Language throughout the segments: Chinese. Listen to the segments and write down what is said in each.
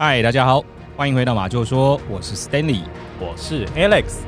嗨，大家好，欢迎回到马就说，我是 Stanley，我是 Alex。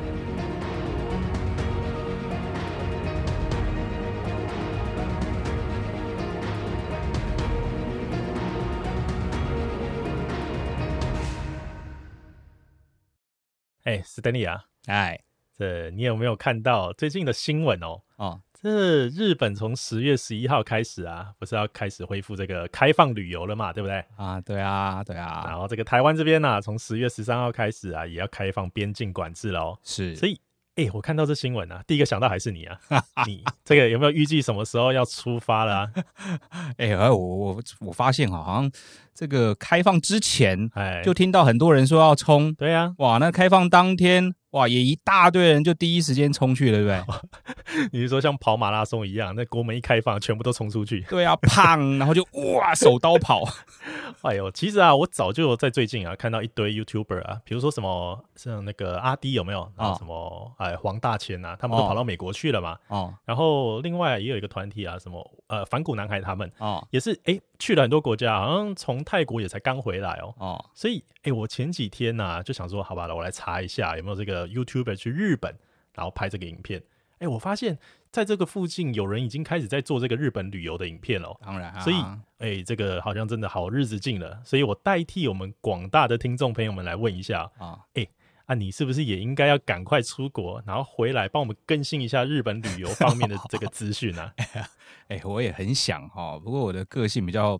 哎，Stanley 啊，哎，这你有没有看到最近的新闻哦？哦。这日本从十月十一号开始啊，不是要开始恢复这个开放旅游了嘛，对不对？啊，对啊，对啊。然后这个台湾这边呢、啊，从十月十三号开始啊，也要开放边境管制喽。是，所以，哎，我看到这新闻啊，第一个想到还是你啊。你这个有没有预计什么时候要出发了、啊？哎，我我我发现好像这个开放之前，哎，就听到很多人说要冲。对呀、啊，哇，那开放当天。哇，也一大堆人就第一时间冲去了，对不对？你是说像跑马拉松一样，那国门一开放，全部都冲出去？对啊，砰，然后就哇，手刀跑。哎呦，其实啊，我早就在最近啊看到一堆 YouTuber 啊，比如说什么像那个阿 D 有没有？然后什么、哦、哎黄大千啊，他们都跑到美国去了嘛。哦。然后另外也有一个团体啊，什么呃反骨男孩他们哦，也是哎去了很多国家，好像从泰国也才刚回来哦。哦。所以哎，我前几天呢、啊、就想说，好吧，我来查一下有没有这个 YouTuber 去日本，然后拍这个影片。哎，我发现在这个附近有人已经开始在做这个日本旅游的影片了。当然、啊，所以哎，这个好像真的好日子近了。所以我代替我们广大的听众朋友们来问一下啊，哎，啊，你是不是也应该要赶快出国，然后回来帮我们更新一下日本旅游方面的这个资讯呢？哎，我也很想哈，不过我的个性比较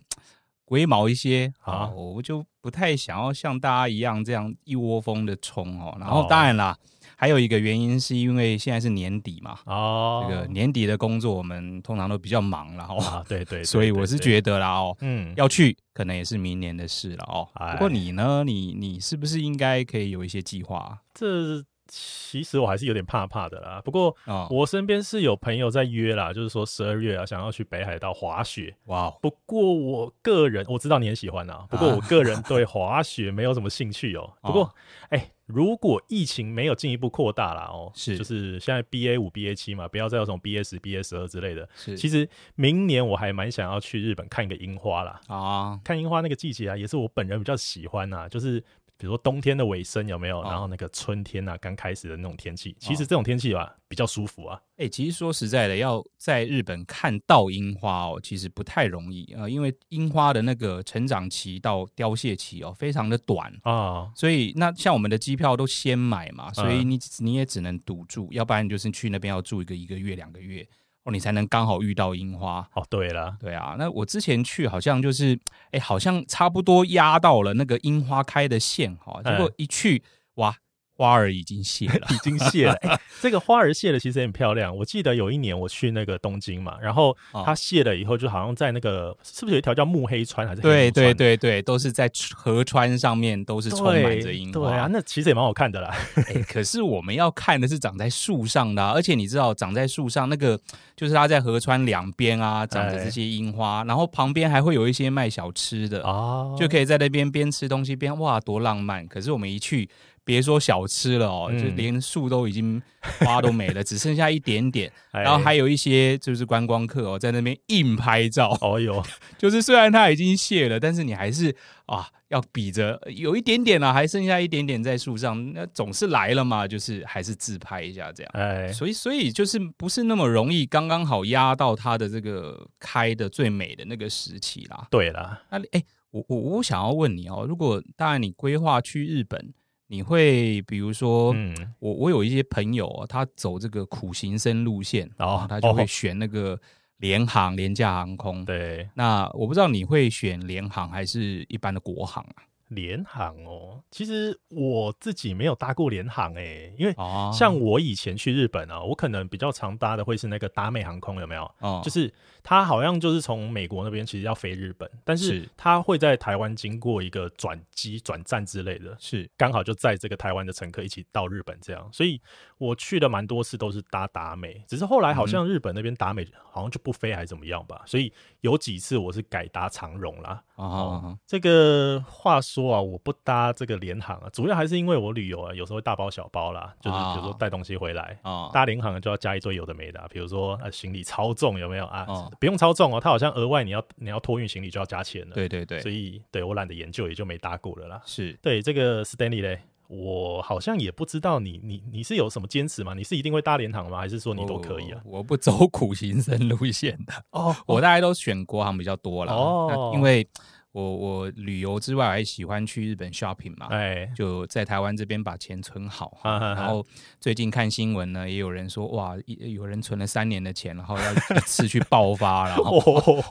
龟毛一些啊，我就不太想要像大家一样这样一窝蜂的冲哦。然后当然啦。还有一个原因是因为现在是年底嘛，哦，这个年底的工作我们通常都比较忙了哦，对对，所以我是觉得啦哦，嗯，要去可能也是明年的事了哦。不过你呢，你你是不是应该可以有一些计划？这。其实我还是有点怕怕的啦，不过我身边是有朋友在约啦，就是说十二月啊，想要去北海道滑雪。哇！不过我个人我知道你很喜欢啊，不过我个人对滑雪没有什么兴趣哦。不过，哎，如果疫情没有进一步扩大啦哦，是，就是现在 BA 五、BA 七嘛，不要再有什么 BA 十、BA 十二之类的。是，其实明年我还蛮想要去日本看一个樱花啦。啊，看樱花那个季节啊，也是我本人比较喜欢呐，就是。比如说冬天的尾声有没有？然后那个春天啊，刚开始的那种天气，其实这种天气吧比较舒服啊。哎，其实说实在的，要在日本看到樱花哦，其实不太容易啊，因为樱花的那个成长期到凋谢期哦，非常的短啊。所以那像我们的机票都先买嘛，所以你你也只能赌住，要不然就是去那边要住一个一个月两个月。哦，你才能刚好遇到樱花哦。对了，对啊，那我之前去好像就是，哎，好像差不多压到了那个樱花开的线哈，结果一去，哇！花儿已经谢了，已经谢了。欸、这个花儿谢了，其实很漂亮。我记得有一年我去那个东京嘛，然后它谢了以后，就好像在那个是不是有一条叫木黑川还是？对对对对，都是在河川上面，都是充满着樱花。对啊，那其实也蛮好看的啦。欸、可是我们要看的是长在树上的、啊，而且你知道，长在树上那个就是它在河川两边啊，长着这些樱花，然后旁边还会有一些卖小吃的啊，就可以在那边边吃东西边哇，多浪漫。可是我们一去。别说小吃了哦，就连树都已经花都没了，只剩下一点点。然后还有一些就是观光客哦，在那边硬拍照。哦哟，就是虽然它已经谢了，但是你还是啊要比着有一点点啊，还剩下一点点在树上。那总是来了嘛，就是还是自拍一下这样。哎，所以所以就是不是那么容易，刚刚好压到它的这个开的最美的那个时期啦。对了，那哎，我我我想要问你哦，如果当然你规划去日本。你会比如说，嗯，我我有一些朋友啊，他走这个苦行僧路线，然后他就会选那个联航廉价航空。对，那我不知道你会选联航还是一般的国航啊？联航哦，其实我自己没有搭过联航诶，因为像我以前去日本啊，我可能比较常搭的会是那个达美航空，有没有？哦，就是它好像就是从美国那边其实要飞日本，但是它会在台湾经过一个转机转站之类的，是。刚好就在这个台湾的乘客一起到日本这样，所以我去的蛮多次都是搭达美，只是后来好像日本那边达美好像就不飞还是怎么样吧，所以有几次我是改搭长荣啦。啊，这个话说。说啊，我不搭这个联航啊，主要还是因为我旅游啊，有时候会大包小包啦，就是比如说带东西回来啊，搭联航就要加一堆有的没的，比如说啊行李超重有没有啊？不用超重哦，它好像额外你要你要托运行李就要加钱了。对对对，所以对我懒得研究，也就没搭过了啦。是对这个 Stanley 嘞。我好像也不知道你你你是有什么坚持吗？你是一定会搭联航吗？还是说你都可以啊？我，我不走苦行僧路线的哦，我大概都选国航比较多了哦。因为我我旅游之外还喜欢去日本 shopping 嘛，哎，就在台湾这边把钱存好。然后最近看新闻呢，也有人说哇，有人存了三年的钱，然后要一次去爆发，然 后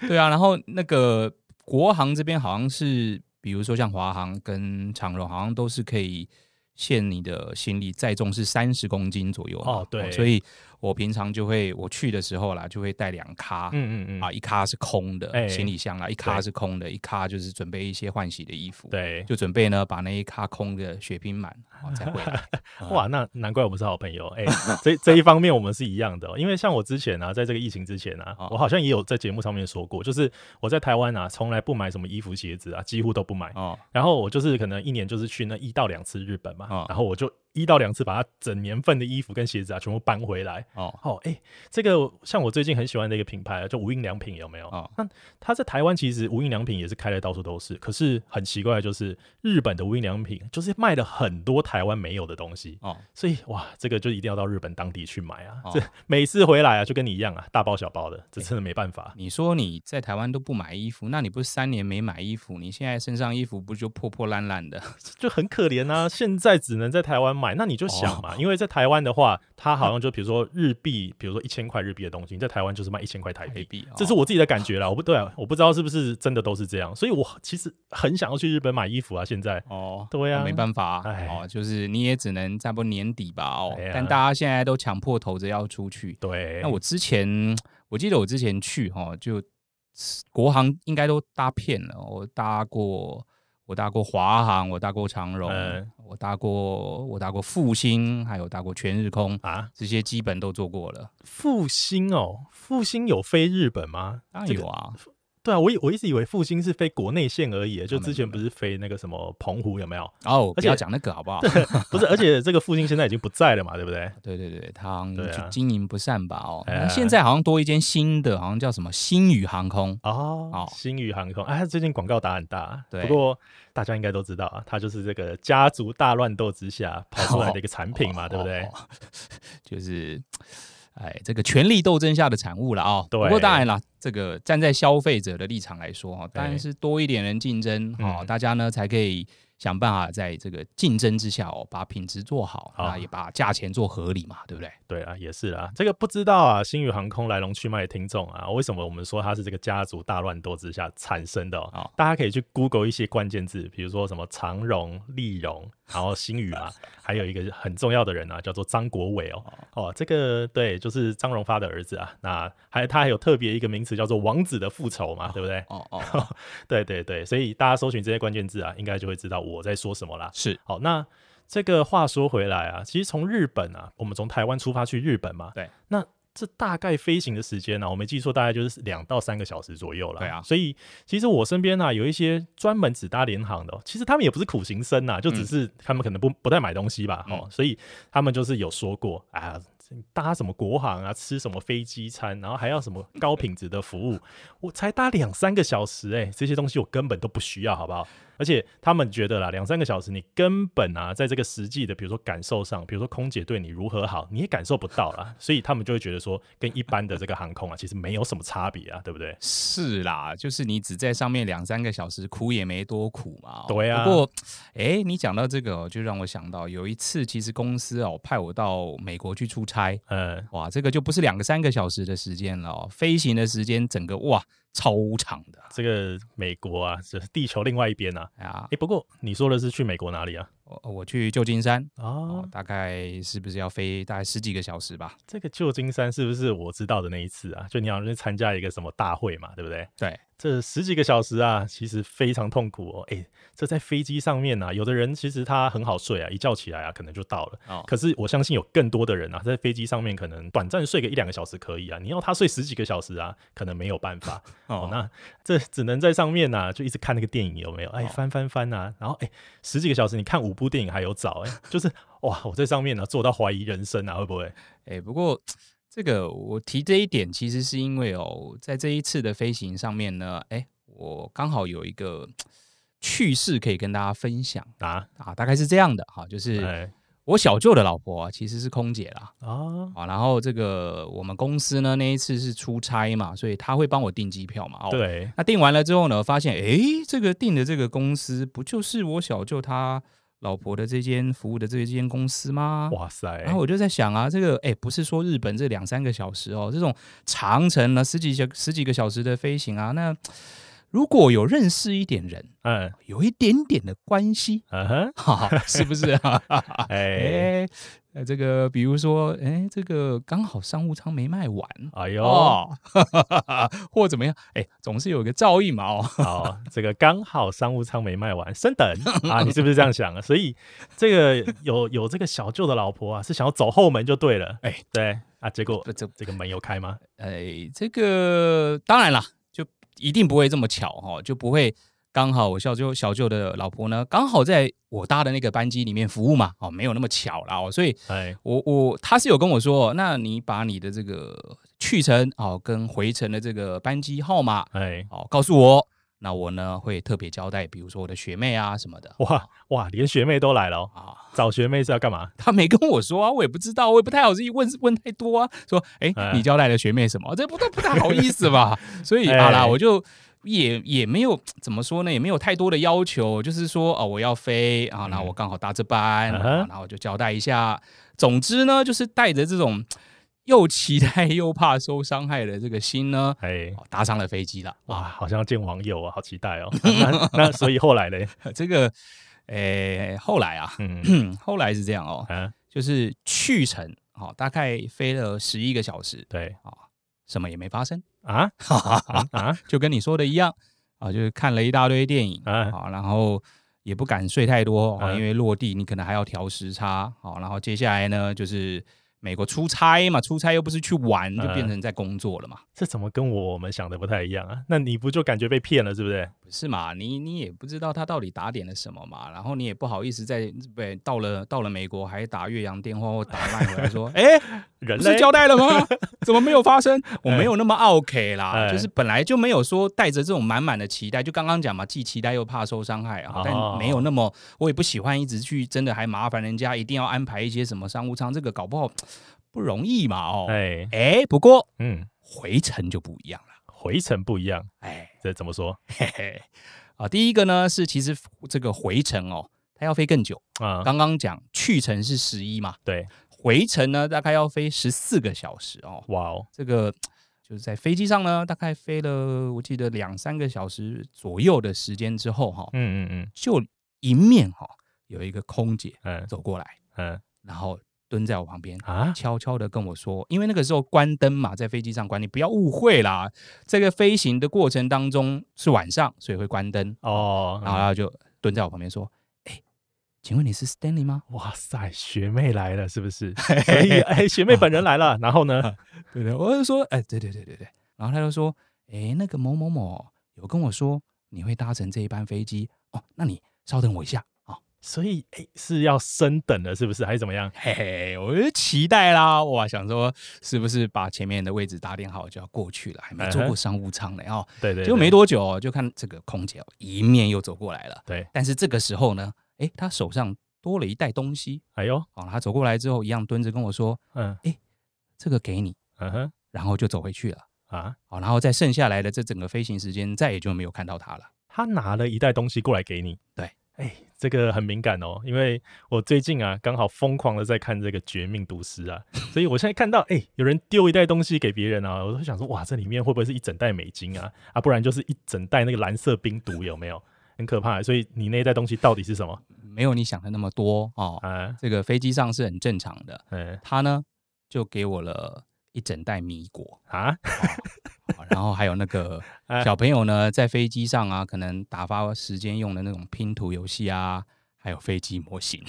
对啊，然后那个国航这边好像是。比如说像华航跟长荣，好像都是可以限你的行李载重是三十公斤左右哦，对，所以。我平常就会我去的时候啦，就会带两咖，嗯嗯嗯，啊，一咖是空的、欸、行李箱啦，一咖是空的，一咖就是准备一些换洗的衣服，对，就准备呢把那一咖空的血拼满，才回来。哇，那难怪我们是好朋友，哎、欸，这 这一方面我们是一样的、喔，因为像我之前呢、啊，在这个疫情之前呢、啊，我好像也有在节目上面说过，就是我在台湾啊，从来不买什么衣服鞋子啊，几乎都不买，哦，然后我就是可能一年就是去那一到两次日本嘛，哦、然后我就。一到两次把它整年份的衣服跟鞋子啊全部搬回来哦哦哎，这个像我最近很喜欢的一个品牌啊，叫无印良品有没有？哦，那它在台湾其实无印良品也是开的到处都是，可是很奇怪的就是日本的无印良品就是卖了很多台湾没有的东西哦，所以哇，这个就一定要到日本当地去买啊，哦、这每次回来啊就跟你一样啊，大包小包的，这真的没办法。你说你在台湾都不买衣服，那你不是三年没买衣服，你现在身上衣服不就破破烂烂的，就很可怜啊！现在只能在台湾买。买，那你就想嘛，因为在台湾的话，它好像就比如说日币，比如说一千块日币的东西，你在台湾就是卖一千块台币，这是我自己的感觉啦。我不对啊，我不知道是不是真的都是这样，所以我其实很想要去日本买衣服啊。现在哦，对啊，没办法哦，就是你也只能差不多年底吧哦。但大家现在都抢破头着要出去。对，那我之前我记得我之前去哈，就国航应该都搭片了，我搭过。我搭过华航，我搭过长荣，嗯、我搭过我搭过复兴，还有搭过全日空啊，这些基本都做过了。复兴哦，复兴有飞日本吗？当然有啊。对啊，我我一直以为复兴是飞国内线而已，就之前不是飞那个什么澎湖有没有？哦，而且要讲那个好不好？不是，而且这个复兴现在已经不在了嘛，对不对？对对对，他经营不善吧？哦，现在好像多一间新的，好像叫什么星宇航空哦，星宇航空，哎，最近广告打很大。对，不过大家应该都知道啊，它就是这个家族大乱斗之下跑出来的一个产品嘛，对不对？就是。哎，这个权力斗争下的产物了啊、哦！对不过当然了，这个站在消费者的立场来说哈，当然是多一点人竞争哈，对大家呢才可以。想办法在这个竞争之下哦，把品质做好啊，也把价钱做合理嘛，对不对？对啊，也是啊。这个不知道啊，星宇航空来龙去脉的听众啊，为什么我们说它是这个家族大乱斗之下产生的？哦？好大家可以去 Google 一些关键字，比如说什么长荣、立荣，然后星宇嘛，还有一个很重要的人啊，叫做张国伟哦。哦，这个对，就是张荣发的儿子啊。那还他还有特别一个名词叫做“王子的复仇”嘛，哦、对不对？哦 哦，对对对，所以大家搜寻这些关键字啊，应该就会知道我。我在说什么啦？是好，那这个话说回来啊，其实从日本啊，我们从台湾出发去日本嘛，对，那这大概飞行的时间呢、啊，我没记错，大概就是两到三个小时左右了。对啊，所以其实我身边呢、啊，有一些专门只搭联航的，其实他们也不是苦行僧呐、啊，就只是他们可能不不太买东西吧，哦、嗯，所以他们就是有说过啊。搭什么国航啊，吃什么飞机餐，然后还要什么高品质的服务，我才搭两三个小时，欸，哎，这些东西我根本都不需要，好不好？而且他们觉得啦，两三个小时你根本啊，在这个实际的，比如说感受上，比如说空姐对你如何好，你也感受不到啦。所以他们就会觉得说，跟一般的这个航空啊，其实没有什么差别啊，对不对？是啦，就是你只在上面两三个小时，苦也没多苦嘛。对啊。不过，哎、欸，你讲到这个，就让我想到有一次，其实公司哦派我到美国去出差，嗯，哇，这个就不是两个三个小时的时间了哦，飞行的时间整个哇。超长的，这个美国啊，这是地球另外一边啊。啊，哎，不过你说的是去美国哪里啊？我我去旧金山哦，大概是不是要飞大概十几个小时吧？这个旧金山是不是我知道的那一次啊？就你好像去参加一个什么大会嘛，对不对？对。这十几个小时啊，其实非常痛苦哦。哎，这在飞机上面啊，有的人其实他很好睡啊，一觉起来啊，可能就到了。哦。可是我相信有更多的人啊，在飞机上面可能短暂睡个一两个小时可以啊，你要他睡十几个小时啊，可能没有办法。哦。那这只能在上面啊，就一直看那个电影有没有？哎，翻翻翻啊，然后哎，十几个小时你看五部电影还有找哎，就是哇，我在上面呢、啊，做到怀疑人生啊，会不会？哎，不过。这个我提这一点，其实是因为哦，在这一次的飞行上面呢，哎，我刚好有一个趣事可以跟大家分享。啊？啊，大概是这样的哈，就是我小舅的老婆啊，其实是空姐啦啊啊，然后这个我们公司呢那一次是出差嘛，所以他会帮我订机票嘛，对，那订完了之后呢，发现哎，这个订的这个公司不就是我小舅他。老婆的这间服务的这间公司吗？哇塞！然后我就在想啊，这个哎，不是说日本这两三个小时哦，这种长程呢十几小十几个小时的飞行啊，那如果有认识一点人，嗯，有一点点的关系，嗯哼，哈哈，是不是啊？哎。呃，这个比如说，哎，这个刚好商务舱没卖完，哎呦，哦、或怎么样，哎，总是有一个照应嘛，哦，好，这个刚好商务舱没卖完，升等 啊，你是不是这样想啊？所以这个有有这个小舅的老婆啊，是想要走后门就对了，哎，对啊，结果这这个门有开吗？哎，这个当然了，就一定不会这么巧哈，就不会。刚好我小舅小舅的老婆呢，刚好在我搭的那个班机里面服务嘛，哦，没有那么巧了哦，所以，我我他是有跟我说，那你把你的这个去程哦跟回程的这个班机号码，哎，哦，告诉我，那我呢会特别交代，比如说我的学妹啊什么的，哇哇，连学妹都来了啊，找学妹是要干嘛？他没跟我说啊，我也不知道，我也不太好意思问问太多啊，说，哎，你交代了学妹什么？这不都不太好意思吧？所以 好啦，我就。也也没有怎么说呢，也没有太多的要求，就是说哦，我要飞啊，然后我刚好搭这班，嗯啊、然后就交代一下。总之呢，就是带着这种又期待又怕受伤害的这个心呢，哎，搭上了飞机了。哇，好像要见网友啊，好期待哦。那那所以后来呢？这个，诶，后来啊，嗯，后来是这样哦，啊、就是去程，好，大概飞了十一个小时，对啊。什么也没发生 啊，啊，就跟你说的一样啊，就是看了一大堆电影啊，然后也不敢睡太多啊，因为落地你可能还要调时差啊，然后接下来呢就是。美国出差嘛，出差又不是去玩，就变成在工作了嘛。嗯、这怎么跟我们想的不太一样啊？那你不就感觉被骗了，是不是？不是嘛？你你也不知道他到底打点了什么嘛，然后你也不好意思在对到了到了美国还打越洋电话或打赖回来说，哎、欸，人类不是交代了吗？怎么没有发生？我没有那么 OK 啦，欸、就是本来就没有说带着这种满满的期待，就刚刚讲嘛，既期待又怕受伤害啊，但没有那么，我也不喜欢一直去，真的还麻烦人家一定要安排一些什么商务舱，这个搞不好。不容易嘛，哦，哎。哎，不过，嗯，回程就不一样了，回程不一样，哎，这怎么说？嘿嘿，啊，第一个呢是其实这个回程哦，它要飞更久。啊。刚刚讲去程是十一嘛，对，回程呢大概要飞十四个小时哦。哇哦，这个就是在飞机上呢，大概飞了我记得两三个小时左右的时间之后哈，嗯嗯嗯，就迎面哈有一个空姐嗯。走过来嗯，然后。蹲在我旁边啊，悄悄的跟我说，因为那个时候关灯嘛，在飞机上关，你不要误会啦。这个飞行的过程当中是晚上，所以会关灯哦。然后他就蹲在我旁边说：“哎，请问你是 Stanley 吗？”哇塞，学妹来了是不是？所以哎，学妹本人来了。然后呢？对对，我就说：“哎，对对对对对。”然后他就说：“哎，那个某某某有跟我说你会搭乘这一班飞机哦，那你稍等我一下。”所以，哎，是要升等了，是不是？还是怎么样？嘿嘿，我就期待啦！哇，想说是不是把前面的位置打点好就要过去了？还没坐过商务舱呢，哦，对对，就没多久，就看这个空姐一面又走过来了。对，但是这个时候呢，哎，她手上多了一袋东西。哎呦，哦，她走过来之后，一样蹲着跟我说：“嗯，哎，这个给你。”嗯哼，然后就走回去了。啊，好，然后在剩下来的这整个飞行时间，再也就没有看到她了。她拿了一袋东西过来给你。对。哎，这个很敏感哦，因为我最近啊刚好疯狂的在看这个《绝命毒师》啊，所以我现在看到哎有人丢一袋东西给别人啊，我都想说哇，这里面会不会是一整袋美金啊？啊，不然就是一整袋那个蓝色冰毒有没有？很可怕。所以你那一袋东西到底是什么？没有你想的那么多哦。啊，这个飞机上是很正常的。嗯，他呢就给我了一整袋米果。啊、哦，然后还有那个 小朋友呢，在飞机上啊，可能打发时间用的那种拼图游戏啊，还有飞机模型，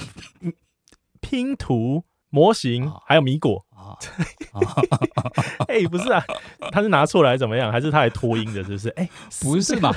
拼图模型，哦、还有米果。哎、欸，不是啊，他是拿错来怎么样？还是他还拖音的？是不是？哎、欸，不是吧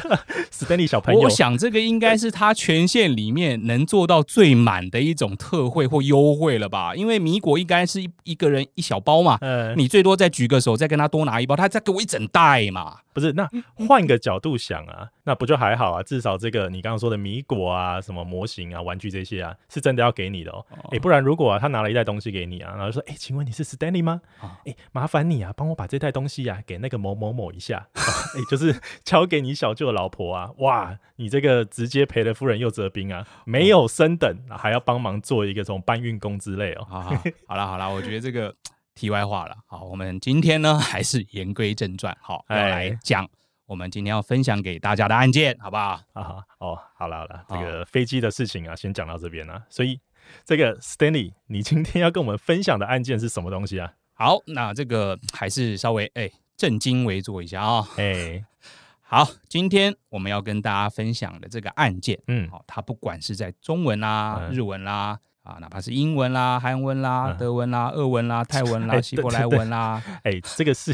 ？Stanley 小朋友，我想这个应该是他权限里面能做到最满的一种特惠或优惠了吧？因为米果应该是一一个人一小包嘛，嗯，你最多再举个手，再跟他多拿一包，他再给我一整袋嘛。不是，那换个角度想啊，那不就还好啊？至少这个你刚刚说的米果啊，什么模型啊、玩具这些啊，是真的要给你的哦。哎、不然如果啊，他拿了一袋东西给你啊，然后说，哎、欸，请问你是 Stanley 吗？哎、麻烦你啊，帮我把这袋东西啊给那个某某某一下。哎、就是交给你小舅的老婆啊。哇，你这个直接赔了夫人又折兵啊，没有升等，还要帮忙做一个这种搬运工之类哦。好好好了好了，我觉得这个。题外话了，好，我们今天呢还是言归正传，好，要来讲我们今天要分享给大家的案件，好不好？啊，哦，好了好了，这个飞机的事情啊，先讲到这边了。所以，这个 Stanley，你今天要跟我们分享的案件是什么东西啊？好，那这个还是稍微哎正襟危坐一下啊。哎，好，今天我们要跟大家分享的这个案件，嗯，好，它不管是在中文啦、日文啦。啊，哪怕是英文啦、韩文啦、德文啦、俄文啦、泰文啦、希伯来文啦，哎，这个是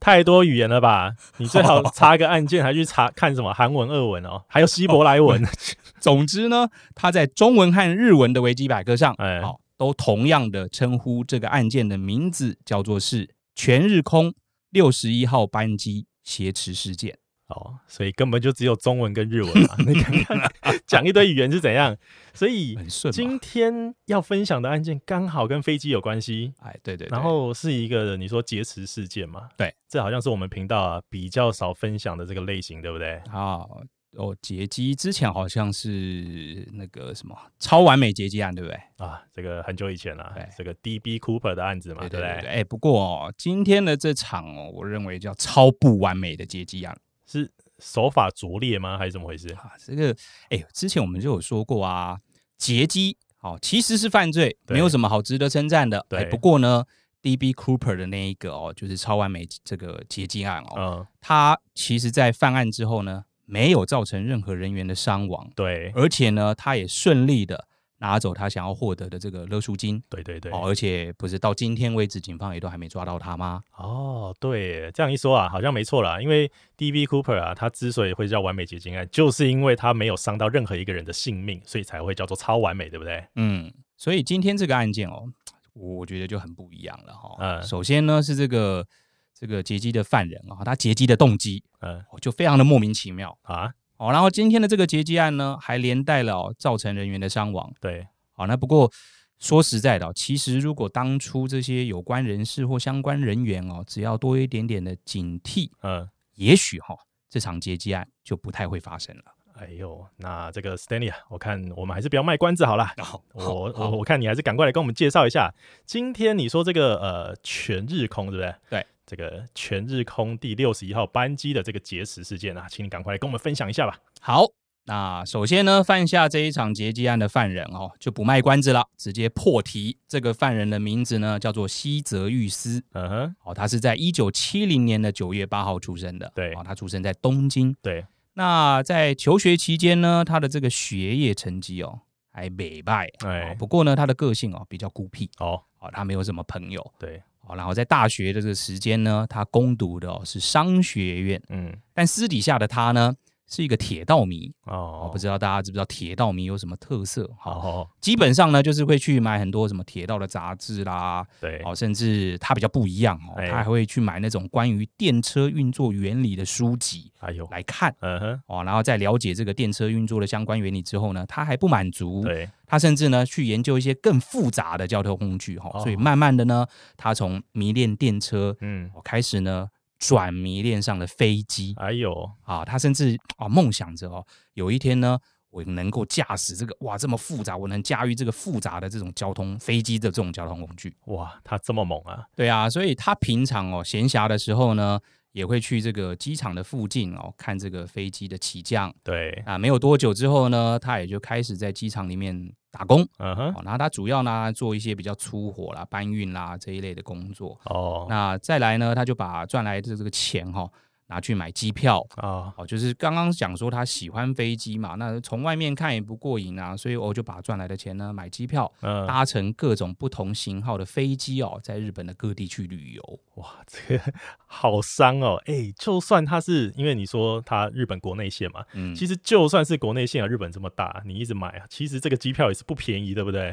太多语言了吧？你最好查个案件，还去查看什么韩文、俄文哦，还有希伯来文。总之呢，他在中文和日文的维基百科上，哎，好，都同样的称呼这个案件的名字，叫做是全日空六十一号班机挟持事件。哦，所以根本就只有中文跟日文嘛，你看看讲一堆语言是怎样？所以今天要分享的案件刚好跟飞机有关系，哎，对对，然后是一个你说劫持事件嘛，对，这好像是我们频道啊比较少分享的这个类型，对不对？好，哦，劫机之前好像是那个什么超完美劫机案，对不对？啊，这个很久以前了，对，这个 DB Cooper 的案子嘛，对对对，哎，不过哦，今天的这场哦，我认为叫超不完美的劫机案。是手法拙劣吗？还是怎么回事啊？这个，哎，之前我们就有说过啊，劫机哦，其实是犯罪，没有什么好值得称赞的。对，不过呢，DB Cooper 的那一个哦，就是超完美这个劫机案哦，嗯，他其实在犯案之后呢，没有造成任何人员的伤亡，对，而且呢，他也顺利的。拿走他想要获得的这个勒赎金，对对对，哦，而且不是到今天为止，警方也都还没抓到他吗？哦，对，这样一说啊，好像没错啦。因为 DB Cooper 啊，他之所以会叫完美劫机案，就是因为他没有伤到任何一个人的性命，所以才会叫做超完美，对不对？嗯，所以今天这个案件哦，我觉得就很不一样了哈。嗯，首先呢是这个这个劫机的犯人啊，他劫机的动机，嗯，就非常的莫名其妙啊。哦，然后今天的这个劫机案呢，还连带了、哦、造成人员的伤亡。对，好，那不过说实在的、哦，其实如果当初这些有关人士或相关人员哦，只要多一点点的警惕，嗯，也许哈、哦，这场劫机案就不太会发生了。哎呦，那这个 Stanley 啊，我看我们还是不要卖关子好了。好、我我我看你还是赶快来跟我们介绍一下，今天你说这个呃全日空对不对？对。这个全日空第六十一号班机的这个劫持事件啊，请你赶快来跟我们分享一下吧。好，那首先呢，犯下这一场劫机案的犯人哦，就不卖关子了，直接破题。这个犯人的名字呢，叫做西泽裕司。嗯哼，哦，他是在一九七零年的九月八号出生的。对，哦，他出生在东京。对，那在求学期间呢，他的这个学业成绩哦还美败。哎，不过呢，他的个性哦比较孤僻。哦，哦，他没有什么朋友。对。然后在大学的这个时间呢，他攻读的是商学院，嗯，但私底下的他呢，是一个铁道迷。哦，不知道大家知不知道铁道迷有什么特色？好，基本上呢，就是会去买很多什么铁道的杂志啦，对，哦，甚至他比较不一样哦，他还会去买那种关于电车运作原理的书籍，哎呦，来看，嗯哼，哦，然后在了解这个电车运作的相关原理之后呢，他还不满足，对，他甚至呢去研究一些更复杂的交通工具，哈，所以慢慢的呢，他从迷恋电车，嗯，开始呢。转迷恋上了飞机，哎呦啊，他甚至啊梦想着哦，有一天呢，我能够驾驶这个哇这么复杂，我能驾驭这个复杂的这种交通飞机的这种交通工具，哇，他这么猛啊！对啊，所以他平常哦闲暇的时候呢，也会去这个机场的附近哦看这个飞机的起降。对啊，没有多久之后呢，他也就开始在机场里面打工，嗯哼，然后他主要呢做一些比较粗活啦、搬运啦这一类的工作。哦，那再来呢，他就把赚来的这个钱哈。拿去买机票啊，哦，就是刚刚讲说他喜欢飞机嘛，那从外面看也不过瘾啊，所以我就把赚来的钱呢买机票，嗯，搭乘各种不同型号的飞机哦，在日本的各地去旅游。哇，这个 好伤哦，哎、欸，就算他是因为你说他日本国内线嘛，嗯，其实就算是国内线啊，日本这么大，你一直买啊，其实这个机票也是不便宜，对不对？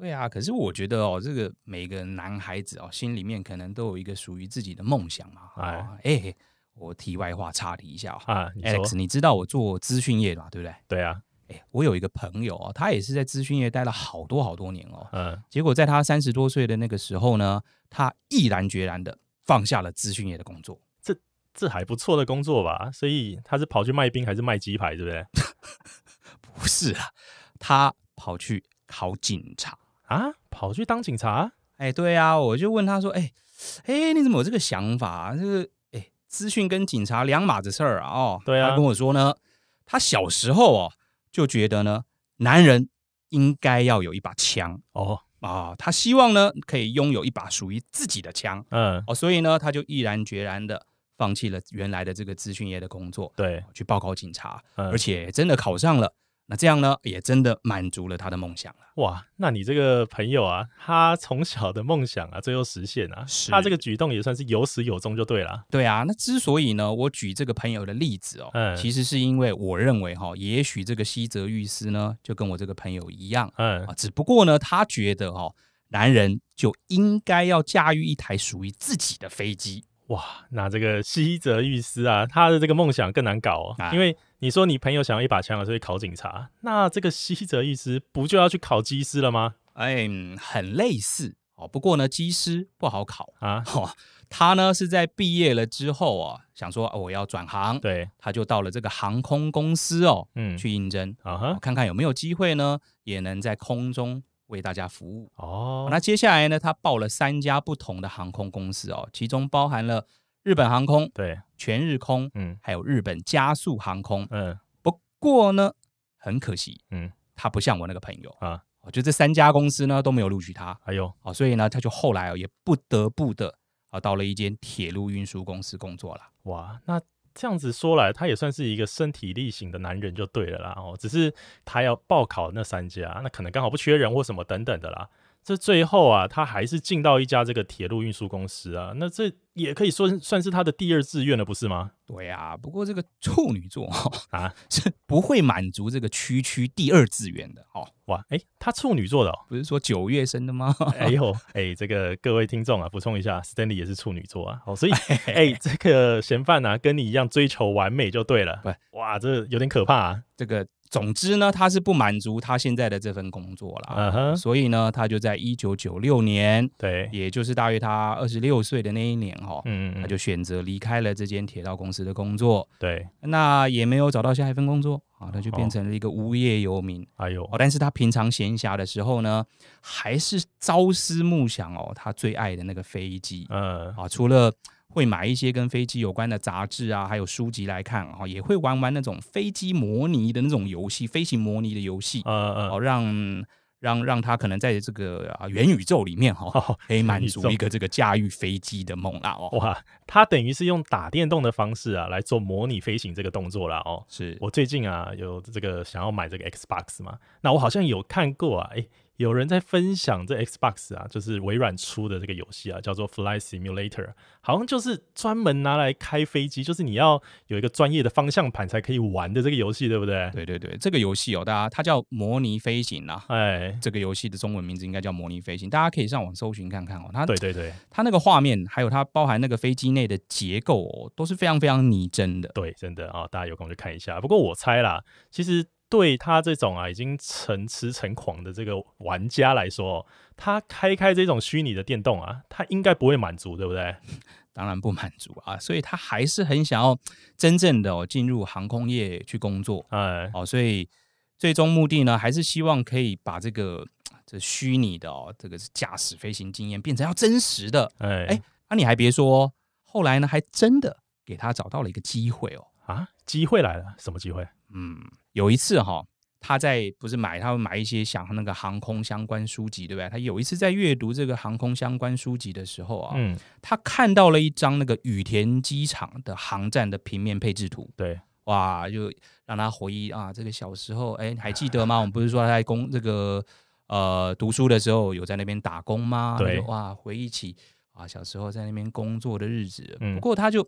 对啊，可是我觉得哦，这个每个男孩子哦，心里面可能都有一个属于自己的梦想嘛，哎，哎、欸。我题外话插题一下啊你，Alex，你知道我做资讯业的嘛？对不对？对啊，哎，我有一个朋友啊，他也是在资讯业待了好多好多年哦。嗯，结果在他三十多岁的那个时候呢，他毅然决然的放下了资讯业的工作。这这还不错的工作吧？所以他是跑去卖冰还是卖鸡排，对不对？不是啊，他跑去考警察啊，跑去当警察？哎，对啊，我就问他说，哎，哎，你怎么有这个想法啊？这个。资讯跟警察两码子事儿啊！哦，对啊，他跟我说呢，他小时候哦就觉得呢，男人应该要有一把枪。哦。啊，他希望呢可以拥有一把属于自己的枪，嗯。哦，所以呢他就毅然决然的放弃了原来的这个资讯业的工作，对，去报考警察，嗯，而且真的考上了。那这样呢，也真的满足了他的梦想了。哇，那你这个朋友啊，他从小的梦想啊，最后实现啊，他这个举动也算是有始有终就对了。对啊，那之所以呢，我举这个朋友的例子哦，嗯，其实是因为我认为哈，也许这个西泽裕司呢，就跟我这个朋友一样，嗯啊，只不过呢，他觉得哈，男人就应该要驾驭一台属于自己的飞机。哇，那这个西泽裕司啊，他的这个梦想更难搞哦，啊、因为你说你朋友想要一把枪，所以考警察，那这个西泽裕司不就要去考机师了吗？哎，很类似哦，不过呢，机师不好考啊。哦，他呢是在毕业了之后啊，想说我要转行，对，他就到了这个航空公司哦，嗯，去应征啊哈，看看有没有机会呢，也能在空中。为大家服务哦，那接下来呢，他报了三家不同的航空公司哦，其中包含了日本航空、对全日空，嗯，还有日本加速航空，嗯。不过呢，很可惜，嗯，他不像我那个朋友啊，就这三家公司呢都没有录取他，哎呦，哦，所以呢，他就后来也不得不的啊，到了一间铁路运输公司工作了。哇，那。这样子说来，他也算是一个身体力行的男人就对了啦。哦，只是他要报考那三家，那可能刚好不缺人或什么等等的啦。这最后啊，他还是进到一家这个铁路运输公司啊。那这也可以说算是他的第二志愿了，不是吗？对啊，不过这个处女座啊 是不会满足这个区区第二志愿的哦。哇，哎，他处女座的哦，不是说九月生的吗？哎呦，哎，这个各位听众啊，补充一下，Stanley 也是处女座啊。哦，所以 哎，这个嫌犯啊，跟你一样追求完美就对了。对，哇，这有点可怕啊，这个。总之呢，他是不满足他现在的这份工作了，uh huh. 所以呢，他就在一九九六年，对，也就是大约他二十六岁的那一年哈，嗯嗯，他就选择离开了这间铁道公司的工作，对，那也没有找到下一份工作啊，他就变成了一个无业游民，哎呦，但是他平常闲暇的时候呢，还是朝思暮想哦，他最爱的那个飞机，嗯，啊，除了。会买一些跟飞机有关的杂志啊，还有书籍来看啊，也会玩玩那种飞机模拟的那种游戏，飞行模拟的游戏，嗯嗯，哦，让让让他可能在这个啊元宇宙里面哈，可以满足一个这个驾驭飞机的梦啦，哦，哇，他等于是用打电动的方式啊来做模拟飞行这个动作了哦，是。我最近啊有这个想要买这个 Xbox 嘛，那我好像有看过啊，诶有人在分享这 Xbox 啊，就是微软出的这个游戏啊，叫做 Flight Simulator，好像就是专门拿来开飞机，就是你要有一个专业的方向盘才可以玩的这个游戏，对不对？对对对，这个游戏哦，大家它叫模拟飞行啊，哎，这个游戏的中文名字应该叫模拟飞行，大家可以上网搜寻看看哦。它对对对，它那个画面还有它包含那个飞机内的结构哦，都是非常非常拟真的。对，真的啊、哦，大家有空去看一下。不过我猜啦，其实。对他这种啊已经成痴成狂的这个玩家来说，他开开这种虚拟的电动啊，他应该不会满足，对不对？当然不满足啊，所以他还是很想要真正的哦进入航空业去工作，哎，哦，所以最终目的呢，还是希望可以把这个这虚拟的哦这个驾驶飞行经验变成要真实的，哎。哎，那、啊、你还别说，后来呢还真的给他找到了一个机会哦，啊，机会来了，什么机会？嗯。有一次哈，他在不是买，他会买一些像那个航空相关书籍，对不对？他有一次在阅读这个航空相关书籍的时候啊，嗯，他看到了一张那个羽田机场的航站的平面配置图，对，哇，就让他回忆啊，这个小时候，哎，还记得吗？我们不是说他在工这个呃读书的时候有在那边打工吗？对，哇，回忆起啊小时候在那边工作的日子。嗯，不过他就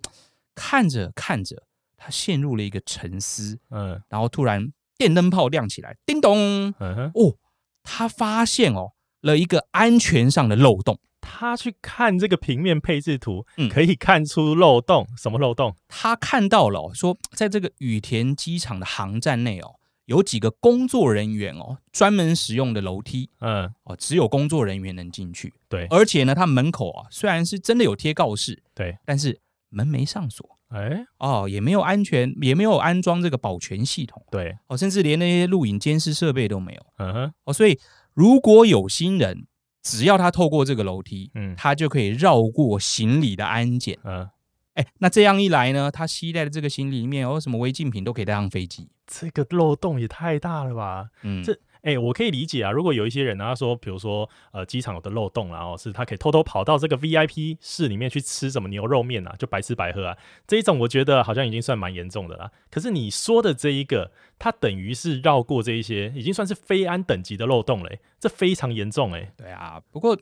看着看着，他陷入了一个沉思，嗯，然后突然。电灯泡亮起来，叮咚！嗯哼，哦，他发现哦了一个安全上的漏洞。他去看这个平面配置图，嗯，可以看出漏洞。什么漏洞？他看到了，说在这个羽田机场的航站内哦，有几个工作人员哦专门使用的楼梯，嗯，哦，只有工作人员能进去。对，而且呢，他门口啊虽然是真的有贴告示，对，但是门没上锁。哎。哦，也没有安全，也没有安装这个保全系统，对。哦，甚至连那些录影监视设备都没有，嗯哼。哦，所以如果有心人，只要他透过这个楼梯，嗯，他就可以绕过行李的安检，嗯，哎，那这样一来呢，他携带的这个行李里面有什么违禁品都可以带上飞机，这个漏洞也太大了吧，嗯，这。哎、欸，我可以理解啊。如果有一些人呢，他说，比如说，呃，机场有的漏洞，然后是他可以偷偷跑到这个 VIP 室里面去吃什么牛肉面啊，就白吃白喝啊，这一种我觉得好像已经算蛮严重的啦。可是你说的这一个，他等于是绕过这一些，已经算是非安等级的漏洞了，这非常严重哎。对啊，不过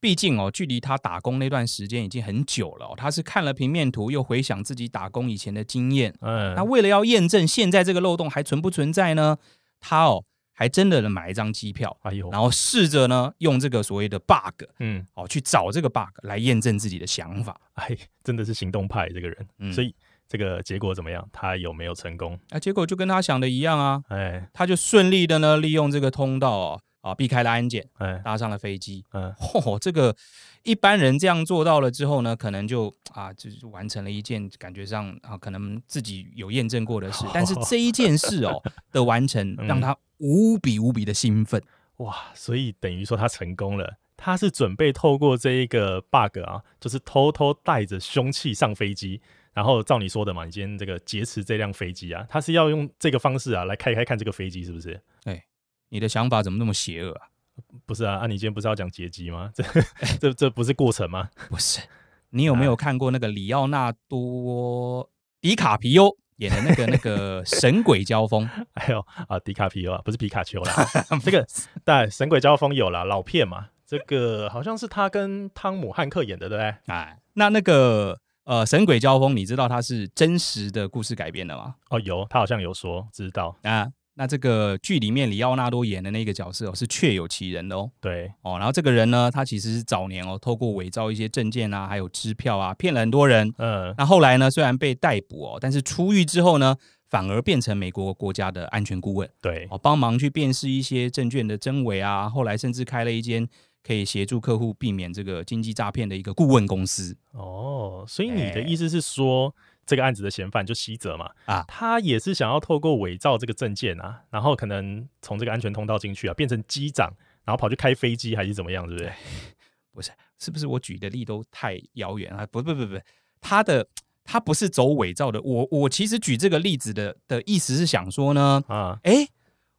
毕竟哦，距离他打工那段时间已经很久了，他是看了平面图，又回想自己打工以前的经验，嗯，那为了要验证现在这个漏洞还存不存在呢，他哦。还真的能买一张机票，哎呦，然后试着呢用这个所谓的 bug，嗯，哦去找这个 bug 来验证自己的想法，哎，真的是行动派这个人，嗯，所以这个结果怎么样？他有没有成功？啊，结果就跟他想的一样啊，哎，他就顺利的呢利用这个通道啊，啊避开了安检，哎，搭上了飞机，嗯，嚯，这个一般人这样做到了之后呢，可能就啊就是完成了一件感觉上啊可能自己有验证过的事，但是这一件事哦 的完成让他。无比无比的兴奋哇！所以等于说他成功了，他是准备透过这一个 bug 啊，就是偷偷带着凶器上飞机，然后照你说的嘛，你今天这个劫持这辆飞机啊，他是要用这个方式啊来开开看这个飞机是不是？哎、欸，你的想法怎么那么邪恶啊？不是啊，啊，你今天不是要讲劫机吗？这 这这不是过程吗？不是，你有没有看过那个里奥纳多·迪卡皮欧？演的那个那个神鬼交锋，哎呦啊，迪卡皮欧啊，不是皮卡丘啦。这个但神鬼交锋有了老片嘛，这个好像是他跟汤姆汉克演的，对不对？哎，那那个呃神鬼交锋，你知道他是真实的故事改编的吗？哦，有，他好像有说知道啊。那这个剧里面，里奥纳多演的那个角色哦，是确有其人的哦。对哦，然后这个人呢，他其实是早年哦，透过伪造一些证件啊，还有支票啊，骗了很多人。嗯，那后来呢，虽然被逮捕哦，但是出狱之后呢，反而变成美国国家的安全顾问。对哦，帮忙去辨识一些证券的真伪啊。后来甚至开了一间可以协助客户避免这个经济诈骗的一个顾问公司。哦，所以你的意思是说？这个案子的嫌犯就西泽嘛，啊，他也是想要透过伪造这个证件啊，然后可能从这个安全通道进去啊，变成机长，然后跑去开飞机还是怎么样，对不对？不是，是不是我举的例都太遥远啊？不不不不，他的他不是走伪造的。我我其实举这个例子的的意思是想说呢，啊，哎，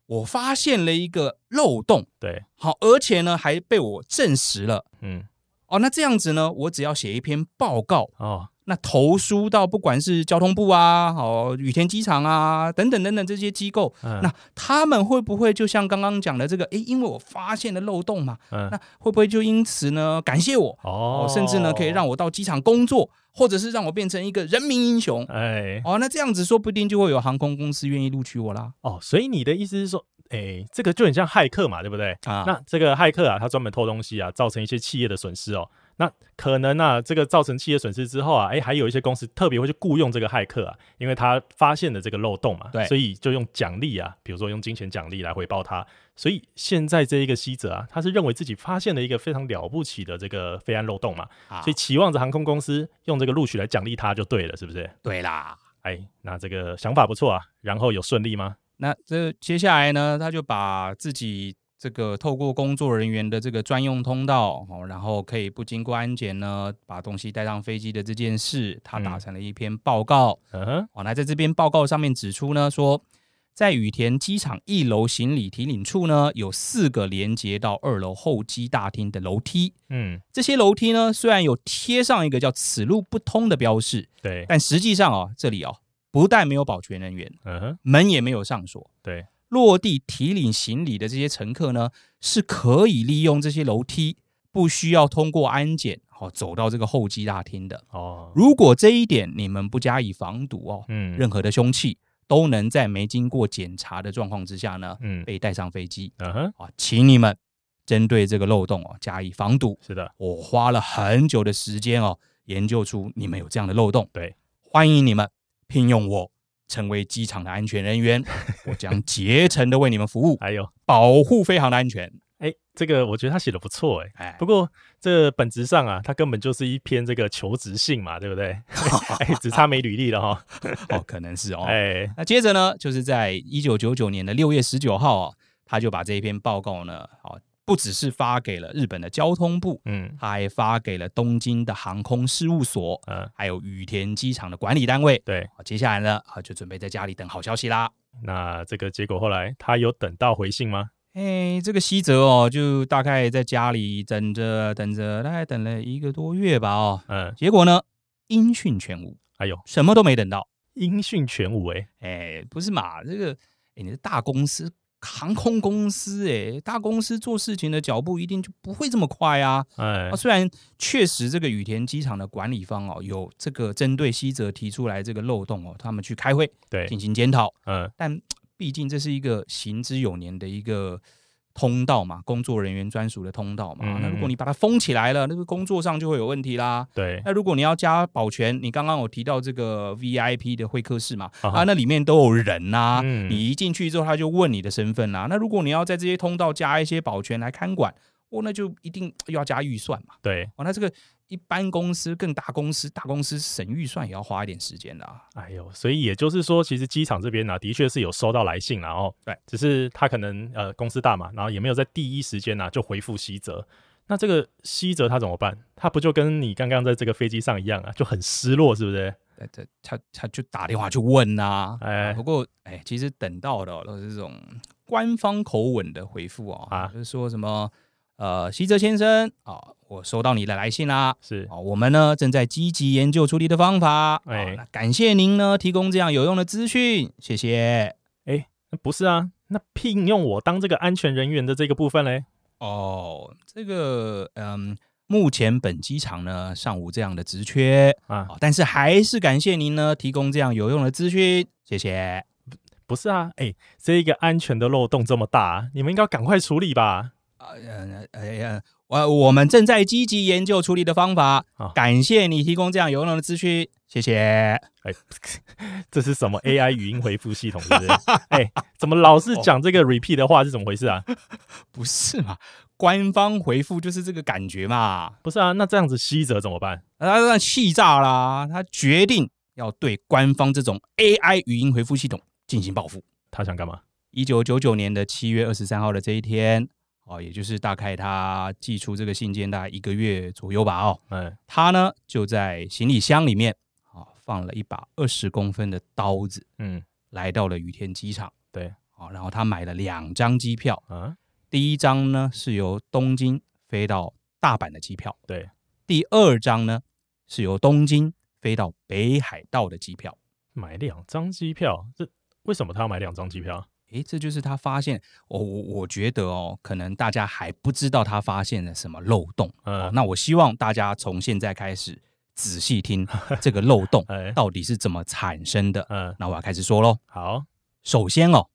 我发现了一个漏洞，对，好，而且呢还被我证实了，嗯，哦，那这样子呢，我只要写一篇报告哦。那投书到不管是交通部啊、哦羽田机场啊等等等等这些机构，嗯、那他们会不会就像刚刚讲的这个？诶，因为我发现了漏洞嘛，嗯、那会不会就因此呢感谢我？哦，甚至呢可以让我到机场工作，或者是让我变成一个人民英雄？哎，哦，那这样子说不定就会有航空公司愿意录取我啦。哦，所以你的意思是说，诶，这个就很像骇客嘛，对不对？啊，那这个骇客啊，他专门偷东西啊，造成一些企业的损失哦。那可能啊，这个造成企业损失之后啊，哎，还有一些公司特别会去雇佣这个骇客啊，因为他发现了这个漏洞嘛，对，所以就用奖励啊，比如说用金钱奖励来回报他。所以现在这一个西泽啊，他是认为自己发现了一个非常了不起的这个飞安漏洞嘛，啊、所以期望着航空公司用这个录取来奖励他就对了，是不是？对啦，哎，那这个想法不错啊，然后有顺利吗？那这接下来呢，他就把自己。这个透过工作人员的这个专用通道，哦，然后可以不经过安检呢，把东西带上飞机的这件事，他打成了一篇报告。哦，那在这篇报告上面指出呢，说在羽田机场一楼行李提领处呢，有四个连接到二楼候机大厅的楼梯。嗯，这些楼梯呢，虽然有贴上一个叫“此路不通”的标示，对，但实际上哦，这里哦，不但没有保全人员，嗯哼，门也没有上锁。对，落地提领行李的这些乘客呢，是可以利用这些楼梯，不需要通过安检，哦，走到这个候机大厅的。哦，如果这一点你们不加以防堵哦，嗯，任何的凶器。都能在没经过检查的状况之下呢，嗯，被带上飞机。嗯哼，啊，请你们针对这个漏洞哦加以防堵。是的，我花了很久的时间哦，研究出你们有这样的漏洞。对，欢迎你们聘用我成为机场的安全人员，我将竭诚的为你们服务，还有保护飞航的安全。哎，这个我觉得他写的不错哎，哎，不过这本质上啊，他根本就是一篇这个求职信嘛，对不对？哎，只差没履历了哈。哦，可能是哦。哎，那接着呢，就是在一九九九年的六月十九号哦，他就把这一篇报告呢，哦，不只是发给了日本的交通部，嗯，还发给了东京的航空事务所，嗯，还有羽田机场的管理单位。对，接下来呢，啊，就准备在家里等好消息啦。那这个结果后来他有等到回信吗？哎，这个西泽哦，就大概在家里等着等着，大概等了一个多月吧，哦，嗯，结果呢，音讯全无，哎呦，什么都没等到，音讯全无，哎，哎，不是嘛？这个，哎，你是大公司，航空公司，哎，大公司做事情的脚步一定就不会这么快啊，哎，啊，虽然确实这个羽田机场的管理方哦，有这个针对西泽提出来这个漏洞哦，他们去开会，对，进行检讨，嗯，但。毕竟这是一个行之有年的一个通道嘛，工作人员专属的通道嘛。嗯、那如果你把它封起来了，那个工作上就会有问题啦。对。那如果你要加保全，你刚刚有提到这个 VIP 的会客室嘛，啊，啊，那里面都有人呐，啊嗯。你一进去之后，他就问你的身份啦，啊。那如果你要在这些通道加一些保全来看管，哦，那就一定要加预算嘛。对。哦，那这个。一般公司更大公司，大公司省预算也要花一点时间的。哎呦，所以也就是说，其实机场这边呢、啊，的确是有收到来信，然后对，只是他可能呃公司大嘛，然后也没有在第一时间呢、啊、就回复西泽。那这个西泽他怎么办？他不就跟你刚刚在这个飞机上一样啊，就很失落，是不是？他他他就打电话去问呐、啊。哎，不过哎，其实等到的都是这种官方口吻的回复哦，啊，就是说什么。呃，西泽先生啊、哦，我收到你的来信啦。是啊、哦，我们呢正在积极研究处理的方法。哎、哦，感谢您呢提供这样有用的资讯，谢谢。哎，不是啊，那聘用我当这个安全人员的这个部分嘞？哦，这个嗯，目前本机场呢尚无这样的职缺啊、哦，但是还是感谢您呢提供这样有用的资讯，谢谢。不，不是啊，哎，这一个安全的漏洞这么大，你们应该赶快处理吧。啊，哎呀，我我们正在积极研究处理的方法。感谢你提供这样有用的资讯，谢谢。哎，这是什么 AI 语音回复系统？是不是？哎，怎么老是讲这个 repeat 的话？是怎么回事啊？不是嘛？官方回复就是这个感觉嘛？不是啊？那这样子西泽怎么办？他让气炸啦！他决定要对官方这种 AI 语音回复系统进行报复。他想干嘛？一九九九年的七月二十三号的这一天。哦，也就是大概他寄出这个信件大概一个月左右吧。哦，嗯，他呢就在行李箱里面啊放了一把二十公分的刀子，嗯，来到了羽田机场。对，哦，然后他买了两张机票，啊，第一张呢是由东京飞到大阪的机票，对，第二张呢是由东京飞到北海道的机票。买两张机票，这为什么他要买两张机票？诶，这就是他发现，我、哦、我我觉得哦，可能大家还不知道他发现了什么漏洞。嗯，哦、那我希望大家从现在开始仔细听 这个漏洞到底是怎么产生的。嗯，那我要开始说喽。好，首先哦，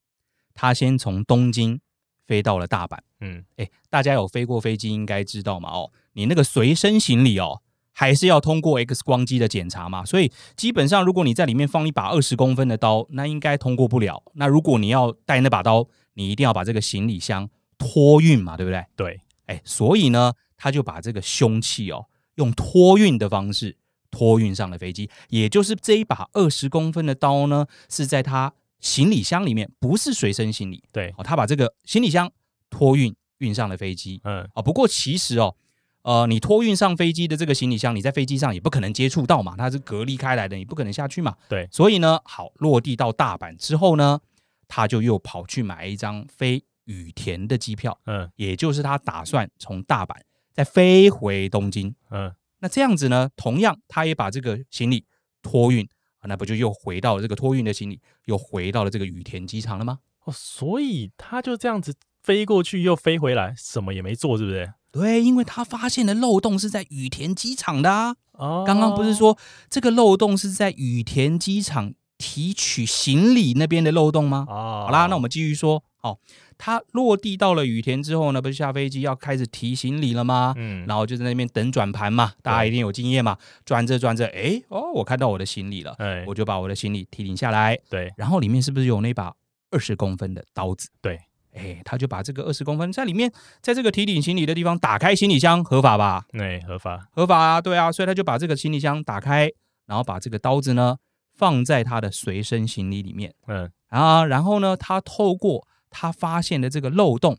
他先从东京飞到了大阪。嗯，诶，大家有飞过飞机应该知道嘛？哦，你那个随身行李哦。还是要通过 X 光机的检查嘛，所以基本上如果你在里面放一把二十公分的刀，那应该通过不了。那如果你要带那把刀，你一定要把这个行李箱托运嘛，对不对？对，哎，所以呢，他就把这个凶器哦，用托运的方式托运上了飞机。也就是这一把二十公分的刀呢，是在他行李箱里面，不是随身行李。对，哦，他把这个行李箱托运运上了飞机。嗯，啊，不过其实哦。呃，你托运上飞机的这个行李箱，你在飞机上也不可能接触到嘛，它是隔离开来的，你不可能下去嘛。对，所以呢，好，落地到大阪之后呢，他就又跑去买一张飞羽田的机票，嗯，也就是他打算从大阪再飞回东京，嗯，那这样子呢，同样他也把这个行李托运，那不就又回到了这个托运的行李，又回到了这个羽田机场了吗？哦，所以他就这样子飞过去又飞回来，什么也没做，是不是？对，因为他发现的漏洞是在羽田机场的啊。哦，刚刚不是说这个漏洞是在羽田机场提取行李那边的漏洞吗？哦，好啦，那我们继续说。哦，他落地到了羽田之后呢，不是下飞机要开始提行李了吗？嗯，然后就在那边等转盘嘛，大家一定有经验嘛。转着转着，哎，哦，我看到我的行李了，哎，我就把我的行李提领下来。对，然后里面是不是有那把二十公分的刀子？对。哎，他就把这个二十公分在里面，在这个提领行李的地方打开行李箱，合法吧？对，合法，合法啊，对啊，所以他就把这个行李箱打开，然后把这个刀子呢放在他的随身行李里面，嗯啊，然后呢，他透过他发现的这个漏洞，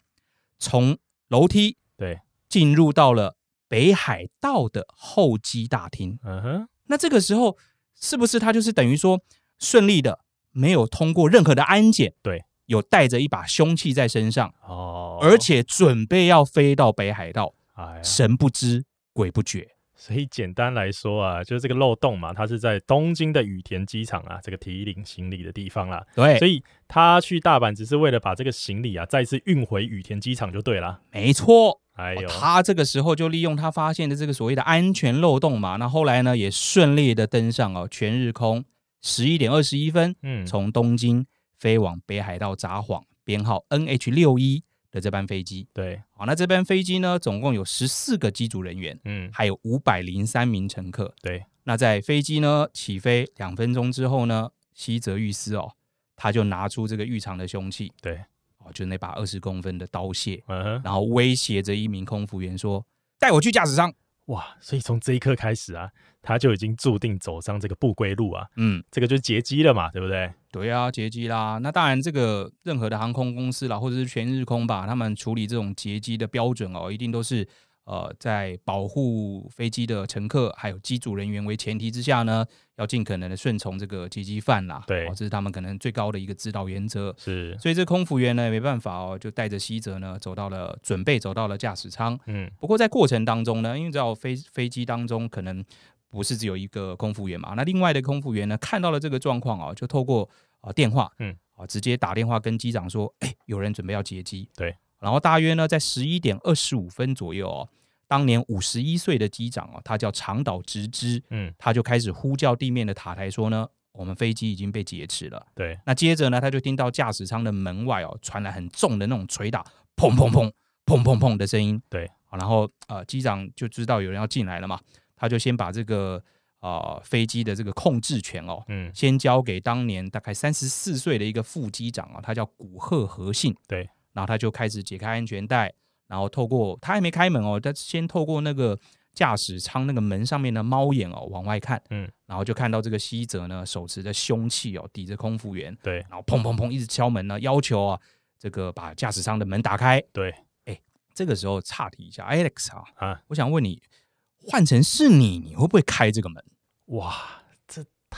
从楼梯对进入到了北海道的候机大厅，嗯哼，那这个时候是不是他就是等于说顺利的没有通过任何的安检？对。有带着一把凶器在身上哦，而且准备要飞到北海道，哎，神不知鬼不觉。所以简单来说啊，就是这个漏洞嘛，它是在东京的羽田机场啊，这个提领行李的地方啦。对，所以他去大阪只是为了把这个行李啊再次运回羽田机场就对了。没错，哎呦，他这个时候就利用他发现的这个所谓的安全漏洞嘛，那后来呢也顺利的登上哦全日空十一点二十一分，嗯，从东京。飞往北海道札幌，编号 NH 六一的这班飞机，对，好，那这班飞机呢，总共有十四个机组人员，嗯，还有五百零三名乘客，对。那在飞机呢起飞两分钟之后呢，西泽裕司哦，他就拿出这个浴场的凶器，对，哦，就那把二十公分的刀械，嗯哼，然后威胁着一名空服员说：“带我去驾驶舱。”哇，所以从这一刻开始啊，他就已经注定走上这个不归路啊。嗯，这个就是劫机了嘛，对不对？对啊，劫机啦。那当然，这个任何的航空公司啦，或者是全日空吧，他们处理这种劫机的标准哦，一定都是。呃，在保护飞机的乘客还有机组人员为前提之下呢，要尽可能的顺从这个劫机犯啦。对，这是他们可能最高的一个指导原则。是，所以这空服员呢，没办法哦，就带着西泽呢，走到了准备走到了驾驶舱。嗯，不过在过程当中呢，因为知道飞飞机当中可能不是只有一个空服员嘛，那另外的空服员呢，看到了这个状况啊，就透过啊电话，嗯，啊直接打电话跟机长说，哎，有人准备要劫机。对。然后大约呢，在十一点二十五分左右哦，当年五十一岁的机长哦，他叫长岛直之，嗯，他就开始呼叫地面的塔台说呢，我们飞机已经被劫持了。对，那接着呢，他就听到驾驶舱的门外哦传来很重的那种捶打，砰砰砰砰砰砰的声音。对，然后呃，机长就知道有人要进来了嘛，他就先把这个呃飞机的这个控制权哦，嗯，先交给当年大概三十四岁的一个副机长啊，他叫古贺和信。对。然后他就开始解开安全带，然后透过他还没开门哦，他先透过那个驾驶舱那个门上面的猫眼哦往外看，嗯，然后就看到这个西泽呢手持着凶器哦抵着空服员，对，然后砰砰砰一直敲门呢，要求啊这个把驾驶舱的门打开，对，哎，这个时候岔题一下，Alex 啊，啊，我想问你，换成是你，你会不会开这个门？哇！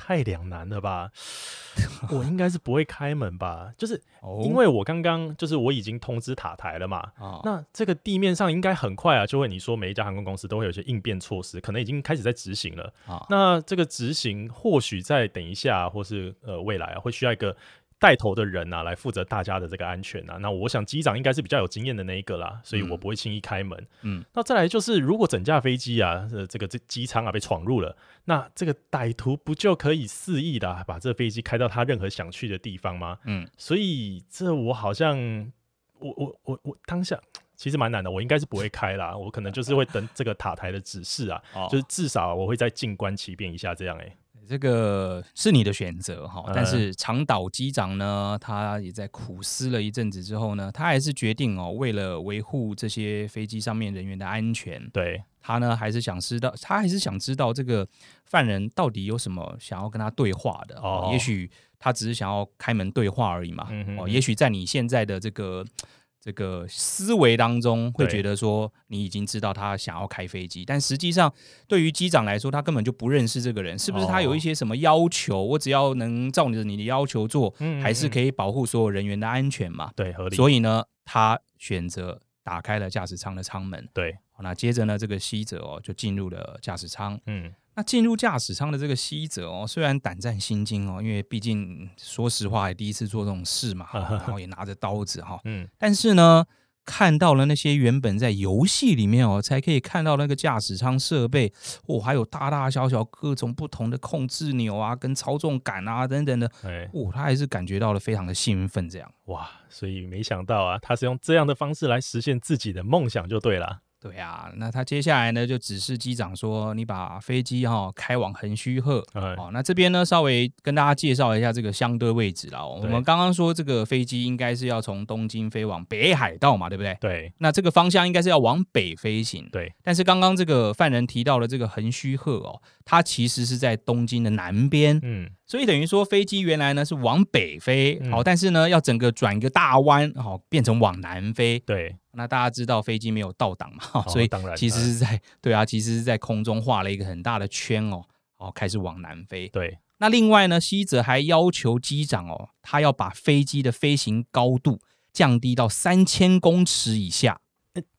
太两难了吧！我应该是不会开门吧？就是因为我刚刚就是我已经通知塔台了嘛。哦、那这个地面上应该很快啊，就会你说每一家航空公司都会有些应变措施，可能已经开始在执行了。哦、那这个执行或许在等一下，或是呃未来啊，会需要一个。带头的人啊，来负责大家的这个安全啊。那我想机长应该是比较有经验的那一个啦，所以我不会轻易开门。嗯，那再来就是，如果整架飞机啊，呃，这个这机舱啊被闯入了，那这个歹徒不就可以肆意的把这飞机开到他任何想去的地方吗？嗯，所以这我好像，我我我我当下其实蛮难的，我应该是不会开啦，我可能就是会等这个塔台的指示啊，就是至少我会再静观其变一下这样哎、欸。这个是你的选择哈，但是长岛机长呢，他也在苦思了一阵子之后呢，他还是决定哦，为了维护这些飞机上面人员的安全，对他呢，还是想知道，他还是想知道这个犯人到底有什么想要跟他对话的哦。也许他只是想要开门对话而已嘛。哦，也许在你现在的这个这个思维当中会觉得说，你已经知道他想要开飞机，但实际上对于机长来说，他根本就不认识这个人，是不是？他有一些什么要求？我只要能照着你的要求做，还是可以保护所有人员的安全嘛？对，合理。所以呢，他选择打开了驾驶舱的舱门。对，那接着呢，这个西泽哦就进入了驾驶舱。嗯。那进入驾驶舱的这个西泽哦，虽然胆战心惊哦，因为毕竟说实话也第一次做这种事嘛，然后也拿着刀子哈，嗯，但是呢，看到了那些原本在游戏里面哦才可以看到那个驾驶舱设备哦，还有大大小小各种不同的控制钮啊，跟操纵杆啊等等的，哎哦，他还是感觉到了非常的兴奋，这样哇，所以没想到啊，他是用这样的方式来实现自己的梦想就对了。对啊，那他接下来呢就指示机长说：“你把飞机哈、哦、开往横须贺。嗯”哦，那这边呢稍微跟大家介绍一下这个相对位置啦。我们刚刚说这个飞机应该是要从东京飞往北海道嘛，对不对？对。那这个方向应该是要往北飞行。对。但是刚刚这个犯人提到了这个横须贺哦，它其实是在东京的南边。嗯。所以等于说飞机原来呢是往北飞，好、嗯，但是呢要整个转一个大弯，好，变成往南飞。对。那大家知道飞机没有倒档嘛？所以其实是在 对啊，其实是在空中画了一个很大的圈哦，哦，开始往南飞。对，那另外呢，西泽还要求机长哦，他要把飞机的飞行高度降低到三千公尺以下。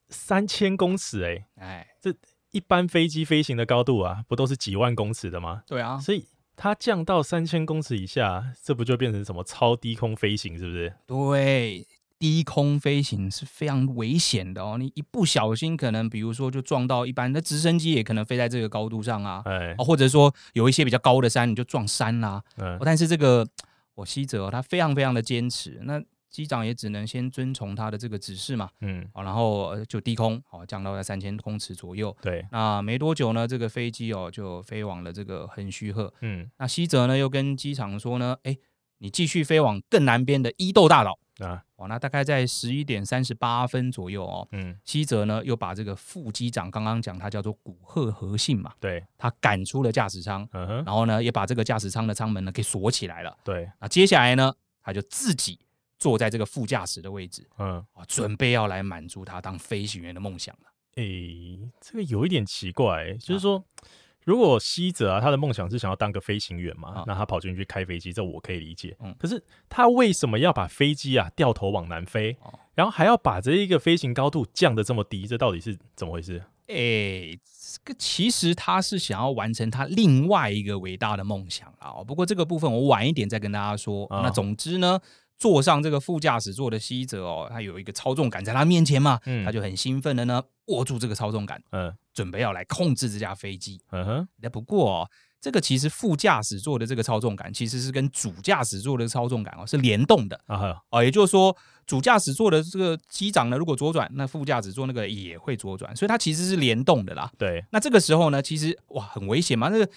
三千公尺哎，哎，这一般飞机飞行的高度啊，不都是几万公尺的吗？对啊，所以它降到三千公尺以下，这不就变成什么超低空飞行，是不是？对。低空飞行是非常危险的哦，你一不小心，可能比如说就撞到一般的直升机，也可能飞在这个高度上啊，哎，或者说有一些比较高的山，你就撞山啦。嗯，但是这个我希泽他非常非常的坚持，那机长也只能先遵从他的这个指示嘛，嗯，然后就低空哦降到在三千公尺左右。对，那没多久呢，这个飞机哦就飞往了这个横须贺。嗯，那西泽呢又跟机场说呢，哎，你继续飞往更南边的伊豆大岛。啊，哦，那大概在十一点三十八分左右哦，嗯，西泽呢又把这个副机长刚刚讲他叫做古贺和信嘛，对，他赶出了驾驶舱，嗯哼，然后呢也把这个驾驶舱的舱门呢给锁起来了，对，那接下来呢他就自己坐在这个副驾驶的位置，嗯，啊，准备要来满足他当飞行员的梦想了。诶、欸，这个有一点奇怪，就是说。啊如果西泽啊，他的梦想是想要当个飞行员嘛，哦、那他跑进去开飞机，这我可以理解。嗯，可是他为什么要把飞机啊掉头往南飞，哦、然后还要把这一个飞行高度降得这么低？这到底是怎么回事？诶、欸，这个其实他是想要完成他另外一个伟大的梦想啊。不过这个部分我晚一点再跟大家说。哦、那总之呢。坐上这个副驾驶座的西泽哦，他有一个操纵杆在他面前嘛，嗯、他就很兴奋的呢，握住这个操纵杆，嗯，准备要来控制这架飞机。嗯哼，那不过哦，这个其实副驾驶座的这个操纵杆其实是跟主驾驶座的操纵杆哦是联动的啊，哦，也就是说主驾驶座的这个机长呢，如果左转，那副驾驶座那个也会左转，所以它其实是联动的啦。对，那这个时候呢，其实哇很危险嘛，那个。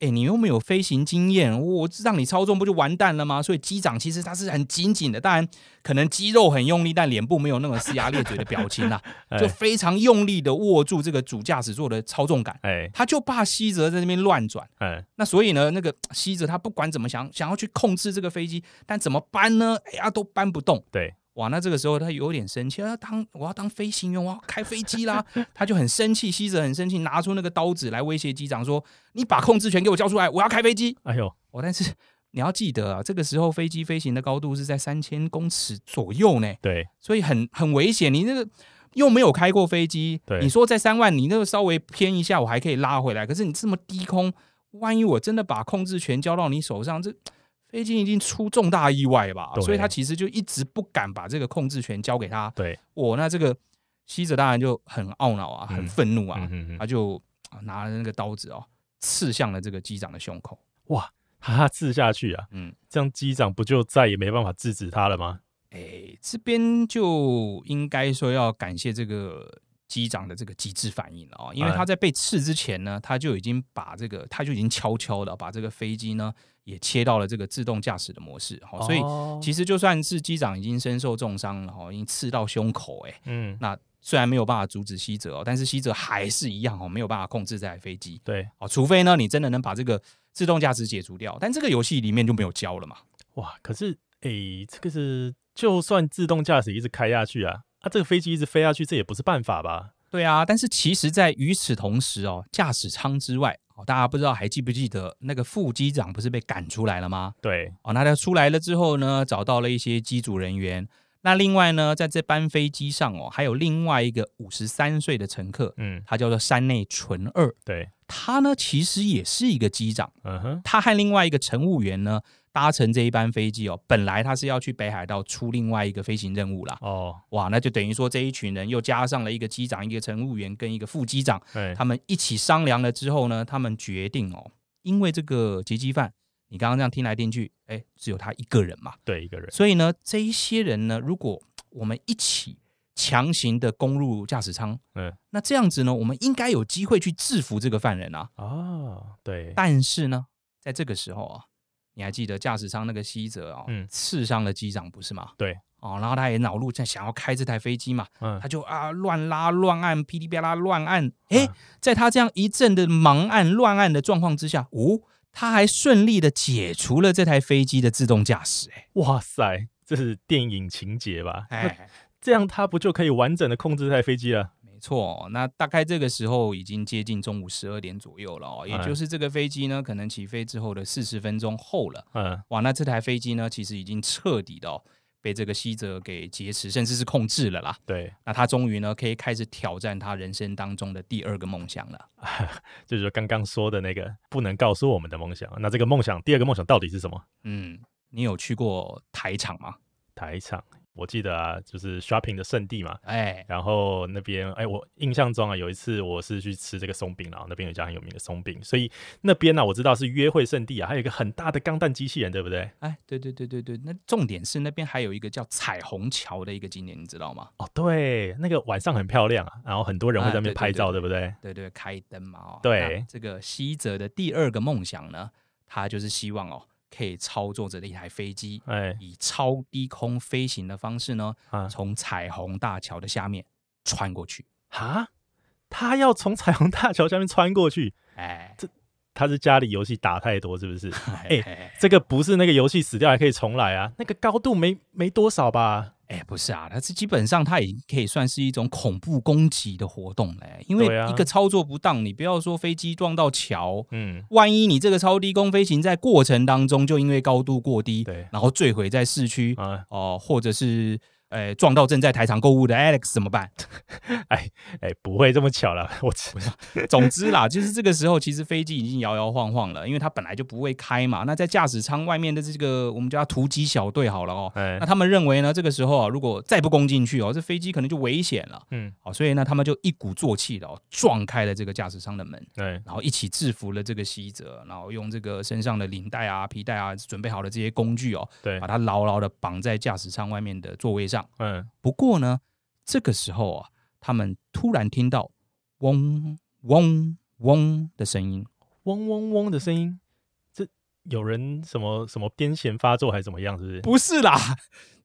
哎，你又没有飞行经验，我让你操纵不就完蛋了吗？所以机长其实他是很紧紧的，当然可能肌肉很用力，但脸部没有那种龇牙咧嘴的表情啦，就非常用力的握住这个主驾驶座的操纵杆。哎，他就怕西泽在那边乱转。哎，那所以呢，那个西泽他不管怎么想，想要去控制这个飞机，但怎么搬呢？哎呀，都搬不动。对。哇，那这个时候他有点生气，要当我要当飞行员，我要开飞机啦，他就很生气，西泽很生气，拿出那个刀子来威胁机长说：“你把控制权给我交出来，我要开飞机。”哎呦，我但是你要记得啊，这个时候飞机飞行的高度是在三千公尺左右呢，对，所以很很危险。你那个又没有开过飞机，你说在三万，你那个稍微偏一下，我还可以拉回来，可是你这么低空，万一我真的把控制权交到你手上，这。飞机已经出重大意外吧，所以他其实就一直不敢把这个控制权交给他。对，我、哦、那这个西泽当然就很懊恼啊，很愤怒啊，嗯、他就拿了那个刀子哦，刺向了这个机长的胸口。哇，他刺下去啊，嗯，这样机长不就再也没办法制止他了吗？哎、欸，这边就应该说要感谢这个机长的这个机智反应了啊，因为他在被刺之前呢，他就已经把这个，他就已经悄悄的把这个飞机呢。也切到了这个自动驾驶的模式，哈，所以其实就算是机长已经身受重伤了，哈，已经刺到胸口，哎，嗯，那虽然没有办法阻止西泽哦，但是西泽还是一样哦，没有办法控制这台飞机，对，哦，除非呢，你真的能把这个自动驾驶解除掉，但这个游戏里面就没有教了嘛，哇，可是，哎，这个是就算自动驾驶一直开下去啊，啊，这个飞机一直飞下去，这也不是办法吧？对啊，但是其实，在与此同时哦，驾驶舱之外，哦，大家不知道还记不记得那个副机长不是被赶出来了吗？对，哦，那他出来了之后呢，找到了一些机组人员。那另外呢，在这班飞机上哦，还有另外一个五十三岁的乘客，嗯，他叫做山内纯二。对，他呢其实也是一个机长。嗯哼，他和另外一个乘务员呢。搭乘这一班飞机哦，本来他是要去北海道出另外一个飞行任务啦。哦，哇，那就等于说这一群人又加上了一个机长、一个乘务员跟一个副机长，对他们一起商量了之后呢，他们决定哦，因为这个劫机犯，你刚刚这样听来听去，哎，只有他一个人嘛，对，一个人。所以呢，这一些人呢，如果我们一起强行的攻入驾驶舱，嗯，那这样子呢，我们应该有机会去制服这个犯人啊。哦，对。但是呢，在这个时候啊。你还记得驾驶舱那个西泽哦，嗯，刺伤了机长不是吗？对，哦，然后他也恼怒，在想要开这台飞机嘛，嗯，他就啊乱拉乱按，噼里啪啦乱按，哎，在他这样一阵的盲按乱按的状况之下，哦，他还顺利的解除了这台飞机的自动驾驶，哎，哇塞，这是电影情节吧？哎，这样他不就可以完整的控制这台飞机了？错，那大概这个时候已经接近中午十二点左右了哦，也就是这个飞机呢，可能起飞之后的四十分钟后了。嗯，哇，那这台飞机呢，其实已经彻底的、哦、被这个西泽给劫持，甚至是控制了啦。对，那他终于呢，可以开始挑战他人生当中的第二个梦想了，就是刚刚说的那个不能告诉我们的梦想。那这个梦想，第二个梦想到底是什么？嗯，你有去过台场吗？台场。我记得啊，就是 shopping 的圣地嘛，哎，然后那边哎，我印象中啊，有一次我是去吃这个松饼，然后那边有一家很有名的松饼，所以那边呢、啊，我知道是约会圣地啊，还有一个很大的钢弹机器人，对不对？哎，对对对对对，那重点是那边还有一个叫彩虹桥的一个景点，你知道吗？哦，对，那个晚上很漂亮啊，然后很多人会在那边拍照，对，对，对，对，对不对？对对，开灯嘛，哦，对，这个西泽的第二个梦想呢，他就是希望哦。可以操作着的一台飞机，哎，以超低空飞行的方式呢，啊，从彩虹大桥的下面穿过去。哈，他要从彩虹大桥下面穿过去？哎，这他是家里游戏打太多，是不是？哎，这个不是那个游戏死掉还可以重来啊？那个高度没没多少吧？哎，不是啊，它是基本上它已经可以算是一种恐怖攻击的活动嘞。因为一个操作不当，你不要说飞机撞到桥，嗯，万一你这个超低空飞行在过程当中就因为高度过低，对，然后坠毁在市区，啊，哦，或者是。哎，撞到正在台场购物的 Alex 怎么办？哎哎，不会这么巧了，我总之啦，就是这个时候，其实飞机已经摇摇晃晃了，因为它本来就不会开嘛。那在驾驶舱外面的这个，我们叫突击小队好了哦。哎，那他们认为呢，这个时候啊，如果再不攻进去哦，这飞机可能就危险了。嗯，好，所以呢，他们就一鼓作气的哦，撞开了这个驾驶舱的门，对，然后一起制服了这个西泽，然后用这个身上的领带啊、皮带啊，准备好的这些工具哦，对，把它牢牢的绑在驾驶舱外面的座位上。嗯，不。不过呢，这个时候啊，他们突然听到嗡嗡嗡的声音，嗡嗡嗡的声音，这有人什么什么癫痫发作还是怎么样？是不是？不是啦，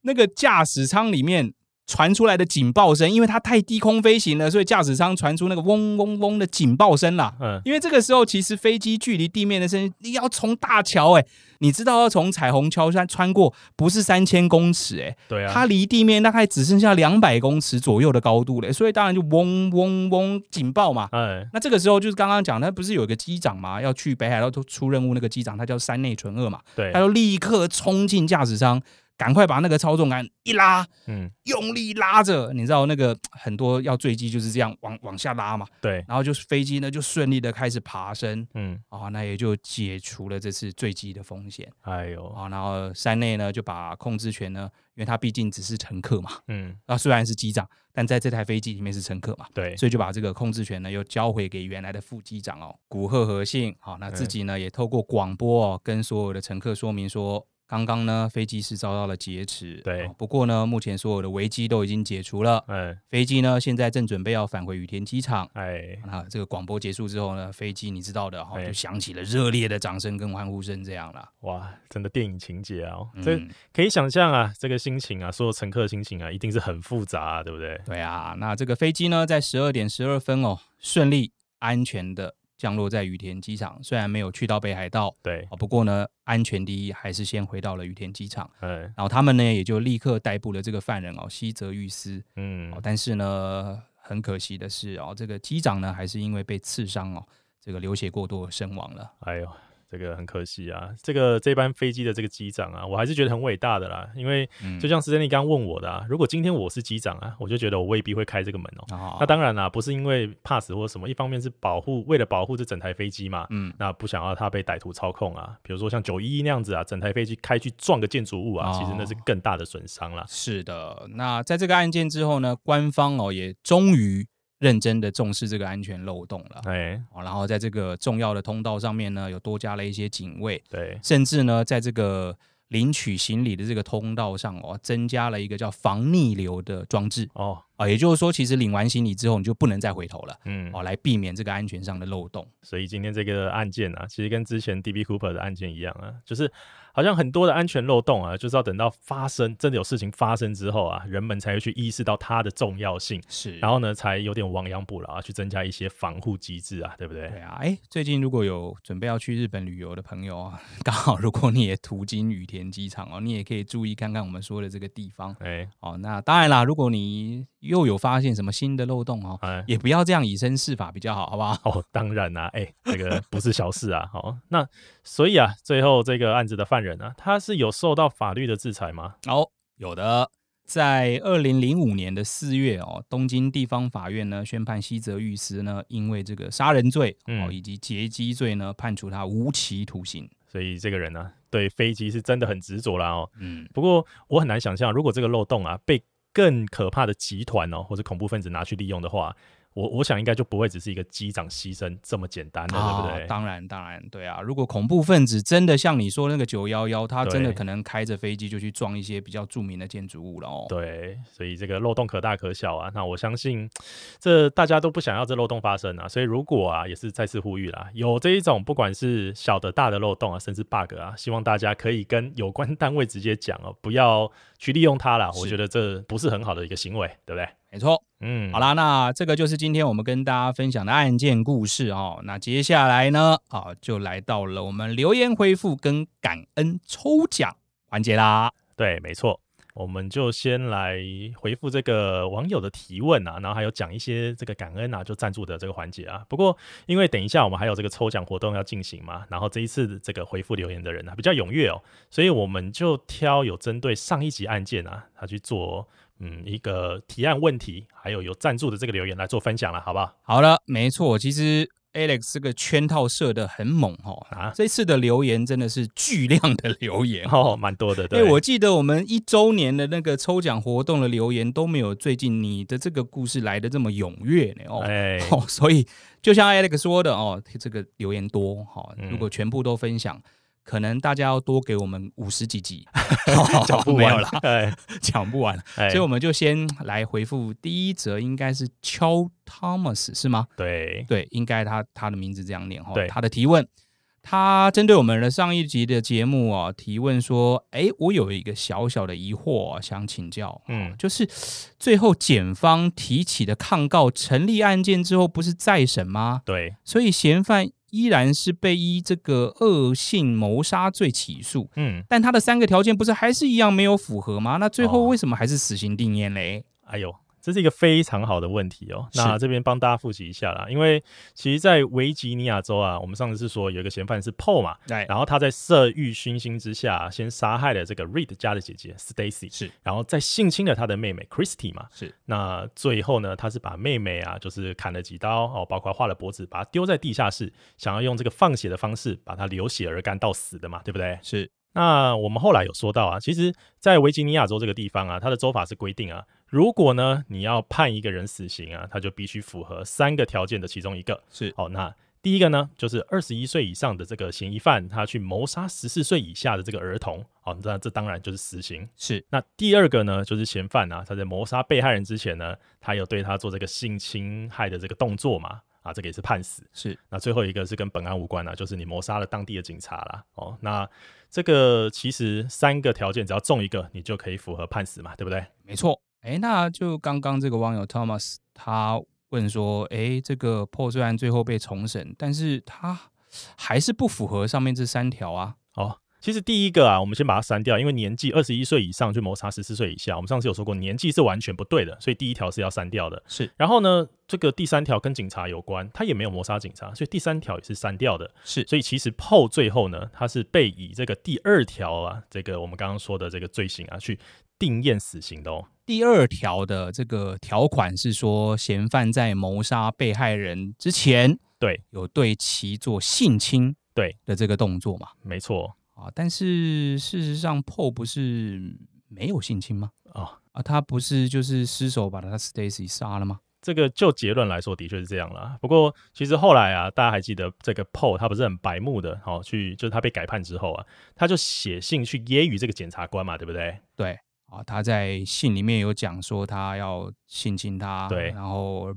那个驾驶舱里面。传出来的警报声，因为它太低空飞行了，所以驾驶舱传出那个嗡嗡嗡的警报声啦。嗯，因为这个时候其实飞机距离地面的声音，你要从大桥哎，你知道要从彩虹桥上穿过，不是三千公尺哎，对啊，它离地面大概只剩下两百公尺左右的高度嘞，所以当然就嗡嗡嗡警报嘛。嗯，那这个时候就是刚刚讲，那不是有一个机长嘛，要去北海道出任务，那个机长他叫山内纯二嘛，对，他就立刻冲进驾驶舱。赶快把那个操纵杆一拉，嗯，用力拉着，你知道那个很多要坠机就是这样往往下拉嘛，对，然后就是飞机呢就顺利的开始爬升，嗯，啊，那也就解除了这次坠机的风险，哎呦，啊，然后山内呢就把控制权呢，因为他毕竟只是乘客嘛，嗯，啊，虽然是机长，但在这台飞机里面是乘客嘛，对，所以就把这个控制权呢又交回给原来的副机长哦，古贺和信，好，那自己呢也透过广播哦跟所有的乘客说明说。刚刚呢，飞机是遭到了劫持。对，不过呢，目前所有的危机都已经解除了。哎，飞机呢，现在正准备要返回羽田机场。哎，那这个广播结束之后呢，飞机你知道的哈，就响起了热烈的掌声跟欢呼声，这样了。哇，真的电影情节啊！嗯、这可以想象啊，这个心情啊，所有乘客的心情啊，一定是很复杂啊，对不对？对啊，那这个飞机呢，在十二点十二分哦，顺利安全的降落在羽田机场，虽然没有去到北海道，对，不过呢，安全第一，还是先回到了羽田机场。嗯，然后他们呢，也就立刻逮捕了这个犯人哦，西泽裕司。嗯，但是呢，很可惜的是哦，这个机长呢，还是因为被刺伤哦，这个流血过多而身亡了。哎呦。这个很可惜啊，这个这班飞机的这个机长啊，我还是觉得很伟大的啦。因为就像史丹利刚问我的啊，如果今天我是机长啊，我就觉得我未必会开这个门哦。哦那当然啦，不是因为怕死或什么，一方面是保护，为了保护这整台飞机嘛。嗯，那不想要它被歹徒操控啊。比如说像九一一那样子啊，整台飞机开去撞个建筑物啊，哦、其实那是更大的损伤了。是的，那在这个案件之后呢，官方哦也终于。认真的重视这个安全漏洞了，哎，然后在这个重要的通道上面呢，有多加了一些警卫，对，甚至呢，在这个领取行李的这个通道上哦，增加了一个叫防逆流的装置。哦，啊，也就是说，其实领完行李之后，你就不能再回头了，嗯，哦，来避免这个安全上的漏洞。所以今天这个案件啊，其实跟之前 DB Cooper 的案件一样啊，就是。好像很多的安全漏洞啊，就是要等到发生真的有事情发生之后啊，人们才会去意识到它的重要性，是，然后呢，才有点亡羊补牢啊，去增加一些防护机制啊，对不对？对啊，哎，最近如果有准备要去日本旅游的朋友啊，刚好如果你也途经羽田机场哦，你也可以注意看看我们说的这个地方，哎，哦，那当然啦，如果你又有发现什么新的漏洞哦，哎，也不要这样以身试法比较好，好不好？哦，当然啦，哎，这个不是小事啊，好，那所以啊，最后这个案子的犯人呢，他是有。受到法律的制裁吗？哦，有的，在二零零五年的四月哦，东京地方法院呢宣判西泽裕司呢，因为这个杀人罪哦以及劫机罪呢，判处他无期徒刑。所以这个人呢，对飞机是真的很执着啦哦。嗯，不过我很难想象，如果这个漏洞啊被更可怕的集团哦或者恐怖分子拿去利用的话。我我想应该就不会只是一个机长牺牲这么简单的，哦、对不对？当然，当然，对啊。如果恐怖分子真的像你说那个九幺幺，他真的可能开着飞机就去撞一些比较著名的建筑物了哦。对，所以这个漏洞可大可小啊。那我相信这大家都不想要这漏洞发生啊。所以如果啊，也是再次呼吁啦，有这一种不管是小的大的漏洞啊，甚至 bug 啊，希望大家可以跟有关单位直接讲哦，不要去利用它啦。我觉得这不是很好的一个行为，对不对？没错，嗯，好啦，那这个就是今天我们跟大家分享的案件故事哦。那接下来呢，啊，就来到了我们留言回复跟感恩抽奖环节啦。对，没错，我们就先来回复这个网友的提问啊，然后还有讲一些这个感恩啊，就赞助的这个环节啊。不过因为等一下我们还有这个抽奖活动要进行嘛，然后这一次这个回复留言的人啊比较踊跃哦，所以我们就挑有针对上一集案件啊，他去做。嗯，一个提案问题，还有有赞助的这个留言来做分享了，好不好？好了，没错，其实 Alex 这个圈套设的很猛哦，啊，这次的留言真的是巨量的留言 哦，蛮多的。对，我记得我们一周年的那个抽奖活动的留言都没有最近你的这个故事来的这么踊跃呢哦，哎，哦，所以就像 Alex 说的哦，这个留言多哈，哦，如果全部都分享。嗯可能大家要多给我们五十几集，讲不完了，讲不完，所以我们就先来回复第一则，应该是乔 Thomas 是吗？对对，应该他他的名字这样念哈。对，他的提问，他针对我们的上一集的节目啊，提问说，哎，我有一个小小的疑惑想请教，嗯，就是最后检方提起的抗告成立案件之后，不是再审吗？对，所以嫌犯。依然是被依这个恶性谋杀罪起诉，嗯，但他的三个条件不是还是一样没有符合吗？那最后为什么还是死刑定谳嘞？哎呦！这是一个非常好的问题哦。那这边帮大家复习一下啦，因为其实，在维吉尼亚州啊，我们上次是说有一个嫌犯是 Paul 嘛，对，然后他在色欲熏心之下，先杀害了这个 Reed 家的姐姐 Stacy，是，然后再性侵了他的妹妹 Christy 嘛，是。那最后呢，他是把妹妹啊，就是砍了几刀哦，包括划了脖子，把她丢在地下室，想要用这个放血的方式把她流血而干到死的嘛，对不对？是。那我们后来有说到啊，其实，在维吉尼亚州这个地方啊，它的州法是规定啊，如果呢你要判一个人死刑啊，他就必须符合三个条件的其中一个。是，好，那第一个呢，就是二十一岁以上的这个嫌疑犯，他去谋杀十四岁以下的这个儿童，好，那这当然就是死刑。是，那第二个呢，就是嫌犯啊，他在谋杀被害人之前呢，他有对他做这个性侵害的这个动作嘛。啊，这个也是判死。是，那最后一个是跟本案无关啊，就是你谋杀了当地的警察啦。哦，那这个其实三个条件只要中一个，你就可以符合判死嘛，对不对？没错。哎，那就刚刚这个网友 Thomas 他问说，哎，这个 PO 虽然最后被重审，但是他还是不符合上面这三条啊。哦。其实第一个啊，我们先把它删掉，因为年纪二十一岁以上就谋杀十四岁以下。我们上次有说过，年纪是完全不对的，所以第一条是要删掉的。是，然后呢，这个第三条跟警察有关，他也没有谋杀警察，所以第三条也是删掉的。是，所以其实 PO 最后呢，他是被以这个第二条啊，这个我们刚刚说的这个罪行啊，去定验死刑的哦。第二条的这个条款是说，嫌犯在谋杀被害人之前，对，有对其做性侵对的这个动作嘛？没错。啊，但是事实上，PO 不是没有性侵吗？啊啊，他不是就是失手把他 Stacy 杀了吗？这个就结论来说，的确是这样了。不过其实后来啊，大家还记得这个 PO 他不是很白目的，好、哦、去就是他被改判之后啊，他就写信去揶揄这个检察官嘛，对不对？对啊，他在信里面有讲说他要性侵他，对，然后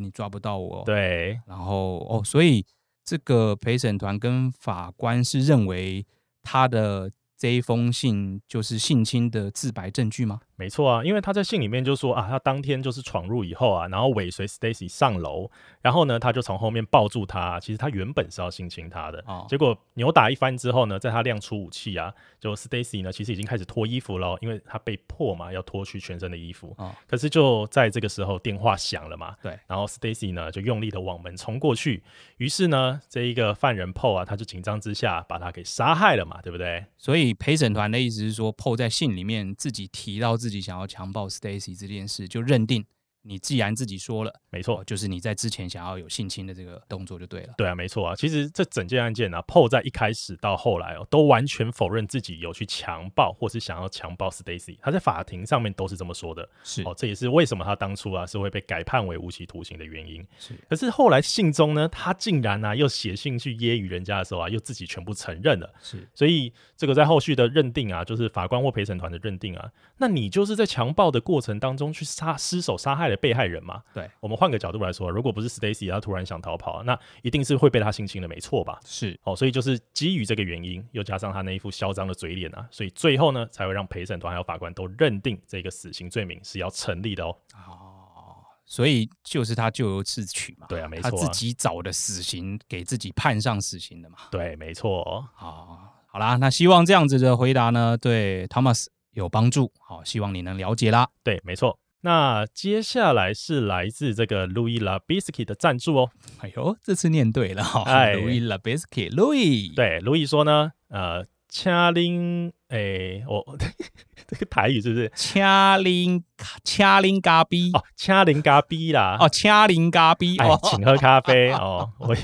你抓不到我，对，然后哦，所以这个陪审团跟法官是认为。他的这一封信就是性侵的自白证据吗？没错啊，因为他在信里面就说啊，他当天就是闯入以后啊，然后尾随 Stacy 上楼，然后呢，他就从后面抱住他。其实他原本是要性侵他的，哦、结果扭打一番之后呢，在他亮出武器啊，就 Stacy 呢，其实已经开始脱衣服了，因为他被迫嘛，要脱去全身的衣服。哦、可是就在这个时候，电话响了嘛，对，然后 Stacy 呢就用力的往门冲过去，于是呢，这一个犯人 PO 啊，他就紧张之下把他给杀害了嘛，对不对？所以陪审团的意思是说，PO 在信里面自己提到自己自己想要强暴 Stacy 这件事，就认定。你既然自己说了，没错，就是你在之前想要有性侵的这个动作就对了。对啊，没错啊。其实这整件案件啊，PO 在一开始到后来哦，都完全否认自己有去强暴或是想要强暴 Stacy。他在法庭上面都是这么说的。是哦，这也是为什么他当初啊是会被改判为无期徒刑的原因。是，可是后来信中呢，他竟然呢、啊、又写信去揶揄人家的时候啊，又自己全部承认了。是，所以这个在后续的认定啊，就是法官或陪审团的认定啊，那你就是在强暴的过程当中去杀失手杀害了被害人嘛？对，我们换个角度来说，如果不是 Stacy 他突然想逃跑，那一定是会被他性侵的，没错吧？是，哦，所以就是基于这个原因，又加上他那一副嚣张的嘴脸啊，所以最后呢，才会让陪审团还有法官都认定这个死刑罪名是要成立的哦。哦，所以就是他咎由自取嘛。对啊，没错啊，他自己找的死刑，给自己判上死刑的嘛。对，没错。好，好啦，那希望这样子的回答呢，对 Thomas 有帮助。好，希望你能了解啦。对，没错。那接下来是来自这个 Louis Labisky 的赞助哦。哎呦，这次念对了哈、哦。哎，Louis Labisky，Louis，对，Louis 说呢，呃，掐林，哎，我 这个台语是不是掐林掐林咖啡？哦，掐林咖啡啦。哦，掐林咖啡。哎，请喝咖啡哦。我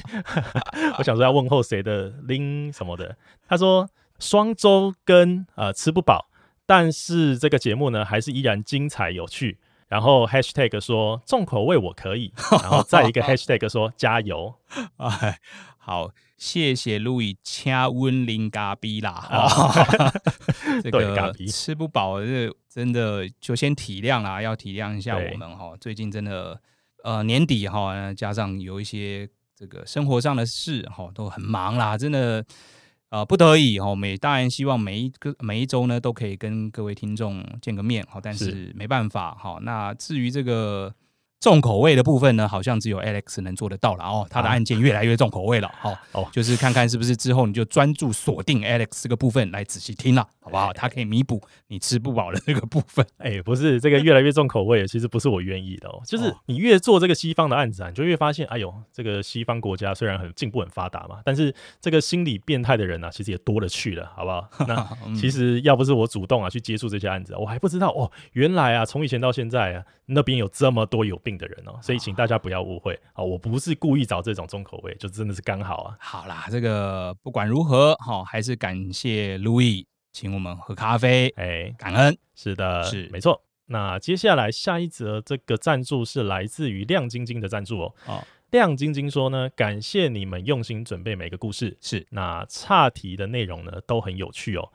我想说要问候谁的林什么的。他说双周跟，呃，吃不饱。但是这个节目呢，还是依然精彩有趣。然后 hashtag 说重口味我可以，然后再一个 hashtag 说加油。哎，好，谢谢路易掐温林咖比啦。这个吃不饱，这真的就先体谅啦，要体谅一下我们哈。最近真的呃年底哈，加上有一些这个生活上的事哈，都很忙啦，真的。呃，不得已哈，每当然希望每一个每一周呢都可以跟各位听众见个面哈，但是没办法哈。那至于这个。重口味的部分呢，好像只有 Alex 能做得到了哦。他的案件越来越重口味了，好、啊、哦，就是看看是不是之后你就专注锁定 Alex 这个部分来仔细听了，好不好？他可以弥补你吃不饱的那个部分。哎、欸，不是这个越来越重口味，其实不是我愿意的哦。就是你越做这个西方的案子啊，你就越发现，哎呦，这个西方国家虽然很进步、很发达嘛，但是这个心理变态的人呢、啊，其实也多了去了，好不好？那其实要不是我主动啊去接触这些案子，我还不知道哦，原来啊，从以前到现在啊，那边有这么多有病的人哦，所以请。大家不要误会啊，我不是故意找这种重口味，就真的是刚好啊。好啦，这个不管如何，好，还是感谢 Louis 请我们喝咖啡，哎，感恩。是的，是没错。那接下来下一则这个赞助是来自于亮晶晶的赞助哦。哦，亮晶晶说呢，感谢你们用心准备每个故事，是那岔题的内容呢都很有趣哦。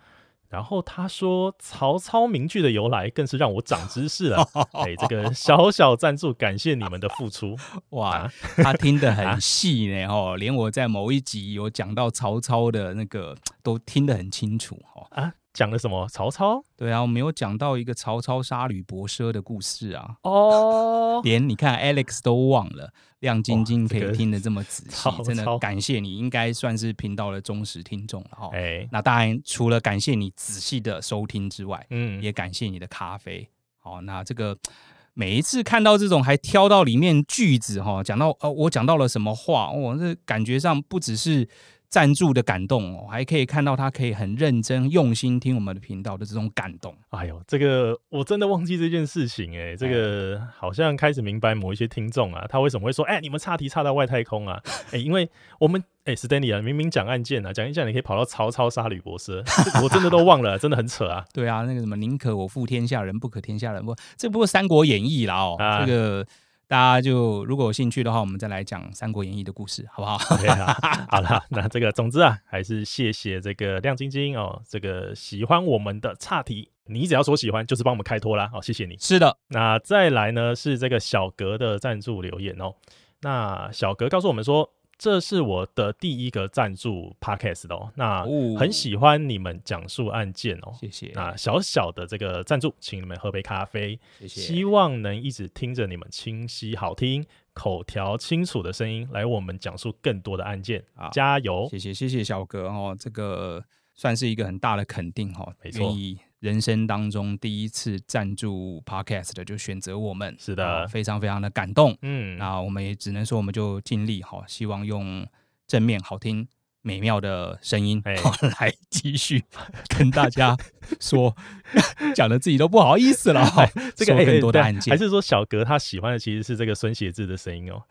然后他说，曹操名句的由来更是让我长知识了。哎，这个小小赞助，感谢你们的付出。哇，啊、他听得 很细呢，哦，连我在某一集有讲到曹操的那个都听得很清楚。哦，啊。讲了什么？曹操？对啊，我们有讲到一个曹操杀吕伯奢的故事啊。哦，连你看 Alex 都忘了，亮晶晶可以听得这么仔细，真的感谢你，应该算是频道的忠实听众了哈。哎，那当然，除了感谢你仔细的收听之外，嗯，也感谢你的咖啡。好，那这个。每一次看到这种还挑到里面句子哈，讲到哦，我讲到了什么话，我、哦、这感觉上不只是赞助的感动哦，还可以看到他可以很认真用心听我们的频道的这种感动。哎呦，这个我真的忘记这件事情哎，这个好像开始明白某一些听众啊，他为什么会说哎，你们岔题岔到外太空啊？哎，因为我们。哎、欸、，Stanley 啊，明明讲案件啊，讲一下你可以跑到曹操杀吕伯奢，我真的都忘了，真的很扯啊。对啊，那个什么宁可我负天下人，不可天下人不。这不过《三国演义》啦哦，啊、这个大家就如果有兴趣的话，我们再来讲《三国演义》的故事，好不好好了，那这个总之啊，还是谢谢这个亮晶晶哦，这个喜欢我们的岔题，你只要说喜欢，就是帮我们开脱啦。好，谢谢你。是的，那再来呢是这个小格的赞助留言哦，那小格告诉我们说。这是我的第一个赞助 Podcast 哦，那很喜欢你们讲述案件哦，谢谢。那小小的这个赞助，请你们喝杯咖啡，谢谢。希望能一直听着你们清晰好听、口条清楚的声音，来我们讲述更多的案件啊！加油！谢谢谢谢小哥哦，这个算是一个很大的肯定哦，没错。人生当中第一次赞助 Podcast 的就选择我们，是的，非常非常的感动。嗯，那我们也只能说，我们就尽力哈，希望用正面、好听。美妙的声音，哎，来继续 跟大家说，讲的自己都不好意思了。这个更多的案件，还是说小格他喜欢的其实是这个孙协志的声音哦？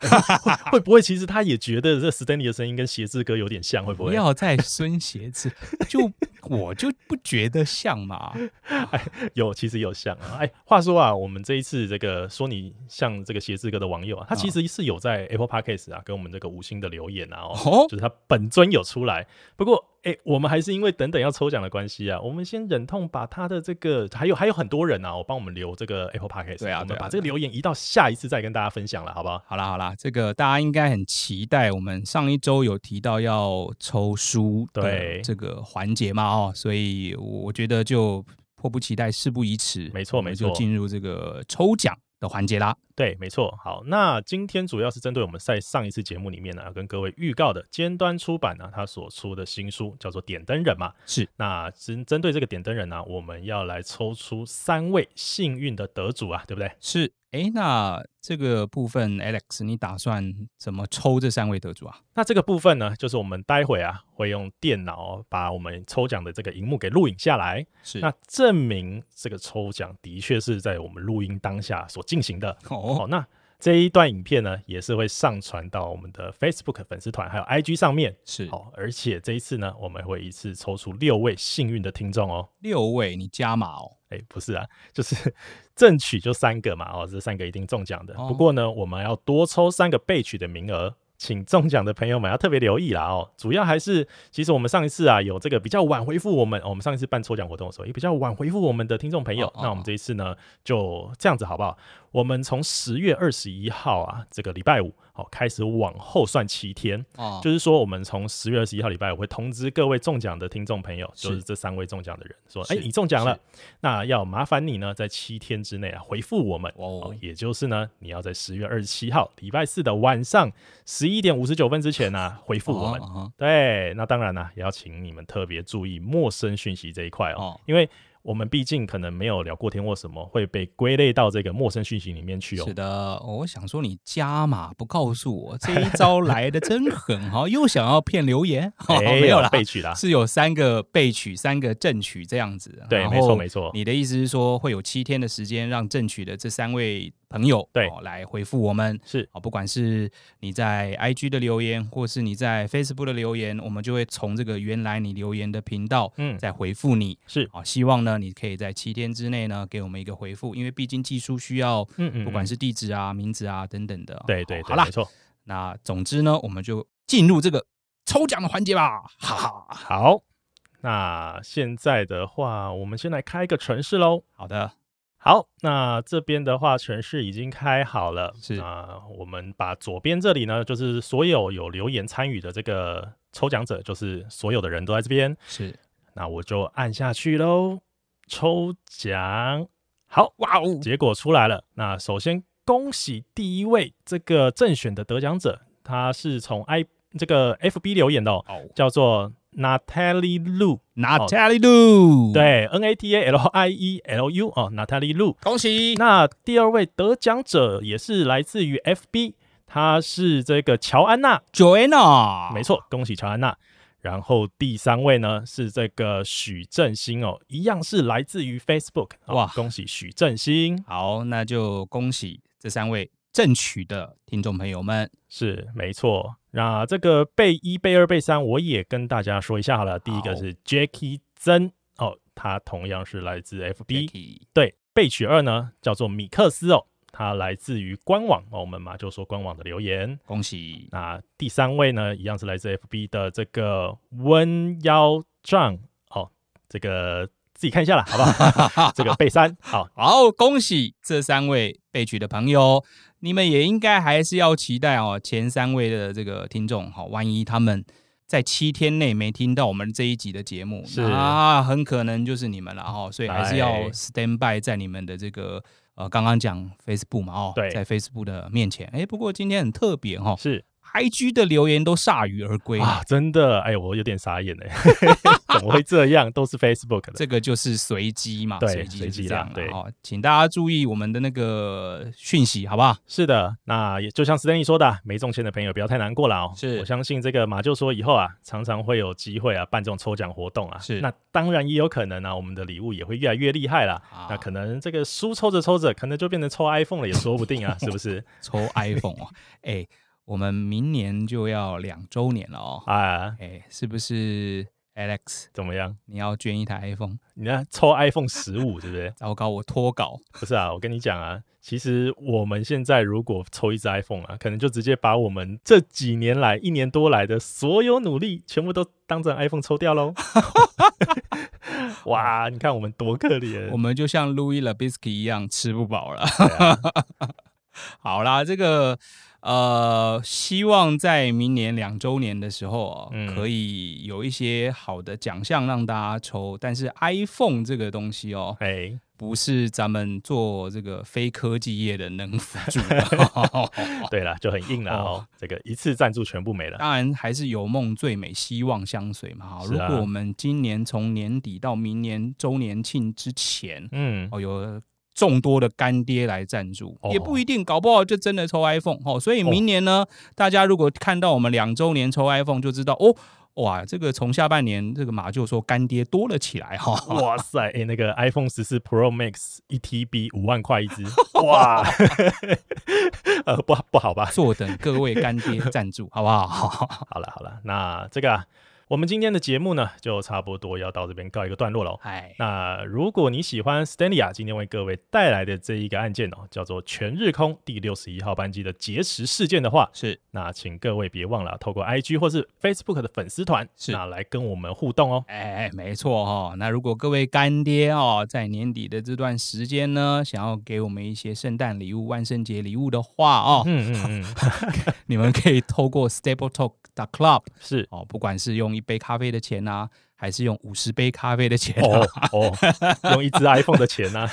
会不会其实他也觉得这 Stanley 的声音跟协志哥有点像？会不会？不要再孙协志，就我就不觉得像嘛。哎，有，其实有像啊。哎，话说啊，我们这一次这个说你像这个协志哥的网友啊，他其实是有在 Apple Podcast 啊，跟我们这个五星的留言啊，哦，就是他本尊有。出来，不过哎、欸，我们还是因为等等要抽奖的关系啊，我们先忍痛把他的这个还有还有很多人啊，我帮我们留这个 Apple Podcast，对啊，我们把这个留言移到下一次再跟大家分享了，好不好？好啦好啦，这个大家应该很期待，我们上一周有提到要抽书对。这个环节嘛，哦，所以我觉得就迫不及待，事不宜迟，没错没错，就进入这个抽奖的环节啦，对，没错。好，那今天主要是针对我们在上一次节目里面呢，要跟各位预告的尖端出版呢，他所出的新书叫做《点灯人》嘛，是。那针针对这个点灯人呢，我们要来抽出三位幸运的得主啊，对不对？是。哎，那这个部分，Alex，你打算怎么抽这三位得主啊？那这个部分呢，就是我们待会啊会用电脑把我们抽奖的这个荧幕给录影下来，是。那证明这个抽奖的确是在我们录音当下所进行的。哦，哦，那。这一段影片呢，也是会上传到我们的 Facebook 粉丝团还有 IG 上面，是哦。而且这一次呢，我们会一次抽出六位幸运的听众哦。六位，你加码哦？哎，不是啊，就是正取就三个嘛，哦，这三个一定中奖的。哦、不过呢，我们要多抽三个备取的名额。请中奖的朋友们要特别留意啦哦，主要还是其实我们上一次啊有这个比较晚回复我们，哦、我们上一次办抽奖活动的时候也比较晚回复我们的听众朋友，那我们这一次呢就这样子好不好？我们从十月二十一号啊这个礼拜五好、哦、开始往后算七天，哦、就是说我们从十月二十一号礼拜五会通知各位中奖的听众朋友，就是这三位中奖的人说，哎你中奖了，那要麻烦你呢在七天之内啊回复我们。哦，哦，也就是呢你要在十月二十七号礼拜四的晚上十。一点五十九分之前呢、啊，回复我们。Uh. 对，那当然呢、啊，也要请你们特别注意陌生讯息这一块哦，uh. 因为。我们毕竟可能没有聊过天或什么，会被归类到这个陌生讯息里面去哦。是的，我想说你加码不告诉我，这一招来的真狠哈！又想要骗留言，没有了被取啦，是有三个被取，三个正取这样子。对，没错没错。你的意思是说会有七天的时间让正取的这三位朋友对来回复我们？是啊，不管是你在 IG 的留言，或是你在 Facebook 的留言，我们就会从这个原来你留言的频道嗯再回复你。是啊，希望呢。你可以在七天之内呢，给我们一个回复，因为毕竟技术需要，嗯嗯，不管是地址啊、名字啊等等的。对对，好啦，没错。那总之呢，我们就进入这个抽奖的环节吧。哈哈，好。那现在的话，我们先来开一个城市喽。好的，好。那这边的话，程式已经开好了。是啊，我们把左边这里呢，就是所有有留言参与的这个抽奖者，就是所有的人都在这边。是。那我就按下去喽，抽奖。好，哇哦，结果出来了。那首先恭喜第一位这个正选的得奖者，他是从 i 这个 FB 留言的哦，叫做 Natalie Lu，Natalie Lu，对，N A T A L I E L U 哦，Natalie Lu，恭喜。那第二位得奖者也是来自于 FB，他是这个乔安娜，Joanna，没错，恭喜乔安娜。然后第三位呢是这个许正兴哦，一样是来自于 Facebook 哇，恭喜许正兴。好，那就恭喜这三位正取的听众朋友们。是没错，那这个备一、备二、备三，我也跟大家说一下好了。第一个是 Jackie 曾哦，他同样是来自 FB。对，备取二呢叫做米克斯哦。他来自于官网，我们嘛就说官网的留言，恭喜。那第三位呢，一样是来自 FB 的这个温腰壮，哦，这个自己看一下啦，好不好？这个备三，好好，恭喜这三位备取的朋友，你们也应该还是要期待哦，前三位的这个听众，哈，万一他们在七天内没听到我们这一集的节目，是啊，很可能就是你们了哈，所以还是要 stand by 在你们的这个。呃，刚刚讲 Facebook 嘛，哦，在 Facebook 的面前，哎，不过今天很特别哈，是。IG 的留言都铩羽而归啊！真的，哎，我有点傻眼哎，怎么会这样？都是 Facebook 的，这个就是随机嘛，对，随机这样。对，好，请大家注意我们的那个讯息，好不好？是的，那也就像 Stanley 说的，没中签的朋友不要太难过了哦。是，我相信这个马就说以后啊，常常会有机会啊办这种抽奖活动啊。是，那当然也有可能啊，我们的礼物也会越来越厉害了。那可能这个书抽着抽着，可能就变成抽 iPhone 了，也说不定啊，是不是？抽 iPhone 啊，哎。我们明年就要两周年了哦！啊，哎，是不是 Alex 怎么样？你要捐一台 iPhone？你要抽 iPhone 十五，对不对？糟糕，我脱稿。不是啊，我跟你讲啊，其实我们现在如果抽一只 iPhone 啊，可能就直接把我们这几年来一年多来的所有努力，全部都当成 iPhone 抽掉喽！哇，你看我们多可怜，我们就像 Louis Labisky 一样吃不饱了。啊、好啦，这个。呃，希望在明年两周年的时候，嗯，可以有一些好的奖项让大家抽。但是 iPhone 这个东西哦，哎，不是咱们做这个非科技业的能辅助的。对了，就很硬了哦。这个一次赞助全部没了。当然还是有梦最美，希望相随嘛。如果我们今年从年底到明年周年庆之前，嗯，哦有。众多的干爹来赞助，也不一定，搞不好就真的抽 iPhone 哦。所以明年呢，大家如果看到我们两周年抽 iPhone，就知道哦，哇，这个从下半年这个马就说干爹多了起来哈。哇 塞，哎，那个 iPhone 十四 Pro Max 一 TB 五万块一只，哇，呃，不不好吧？坐等各位干爹赞助，好不好？好了好了，那这个。我们今天的节目呢，就差不多要到这边告一个段落喽。嗨，那如果你喜欢 Stanley 啊，今天为各位带来的这一个案件哦，叫做全日空第六十一号班机的劫持事件的话，是，那请各位别忘了透过 IG 或是 Facebook 的粉丝团，是，那来跟我们互动哦。哎，没错哈、哦。那如果各位干爹哦，在年底的这段时间呢，想要给我们一些圣诞礼物、万圣节礼物的话哦，嗯嗯嗯，你们可以透过 Stable Talk Club 是。哦，不管是用一杯咖啡的钱呐、啊，还是用五十杯咖啡的钱、啊、哦，哦，用一只 iPhone 的钱呢、啊，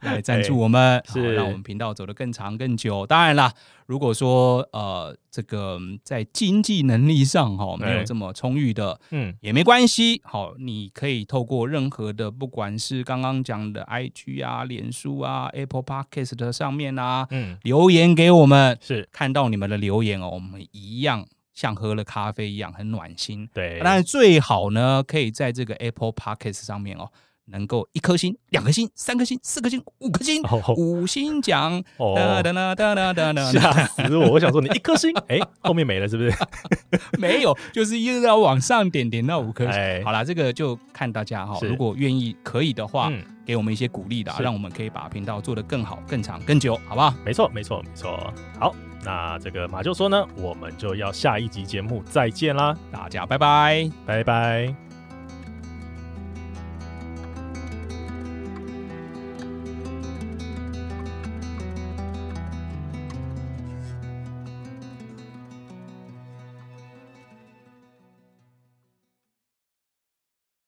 来来赞助我们，欸、是。让我们频道走得更长更久。当然啦，如果说呃这个在经济能力上哈、哦、没有这么充裕的，嗯，也没关系。好，你可以透过任何的，不管是刚刚讲的 IG 啊、脸书啊、Apple Podcast 上面啊，嗯，留言给我们，是。看到你们的留言哦，我们一样。像喝了咖啡一样很暖心，对。但是最好呢，可以在这个 Apple Podcast 上面哦，能够一颗星、两颗星、三颗星、四颗星、五颗星，哦、五星奖。哦，哒哒哒哒哒哒，吓死我！我想说你一颗星，哎，后面没了是不是？没有，就是一直要往上点点到五颗星。哎、好了，这个就看大家哈、哦，如果愿意可以的话、嗯，给我们一些鼓励的，让我们可以把频道做得更好、更长、更久，好不好？没错，没错，没错。好。那这个马就说呢，我们就要下一集节目再见啦，大家拜拜，拜拜。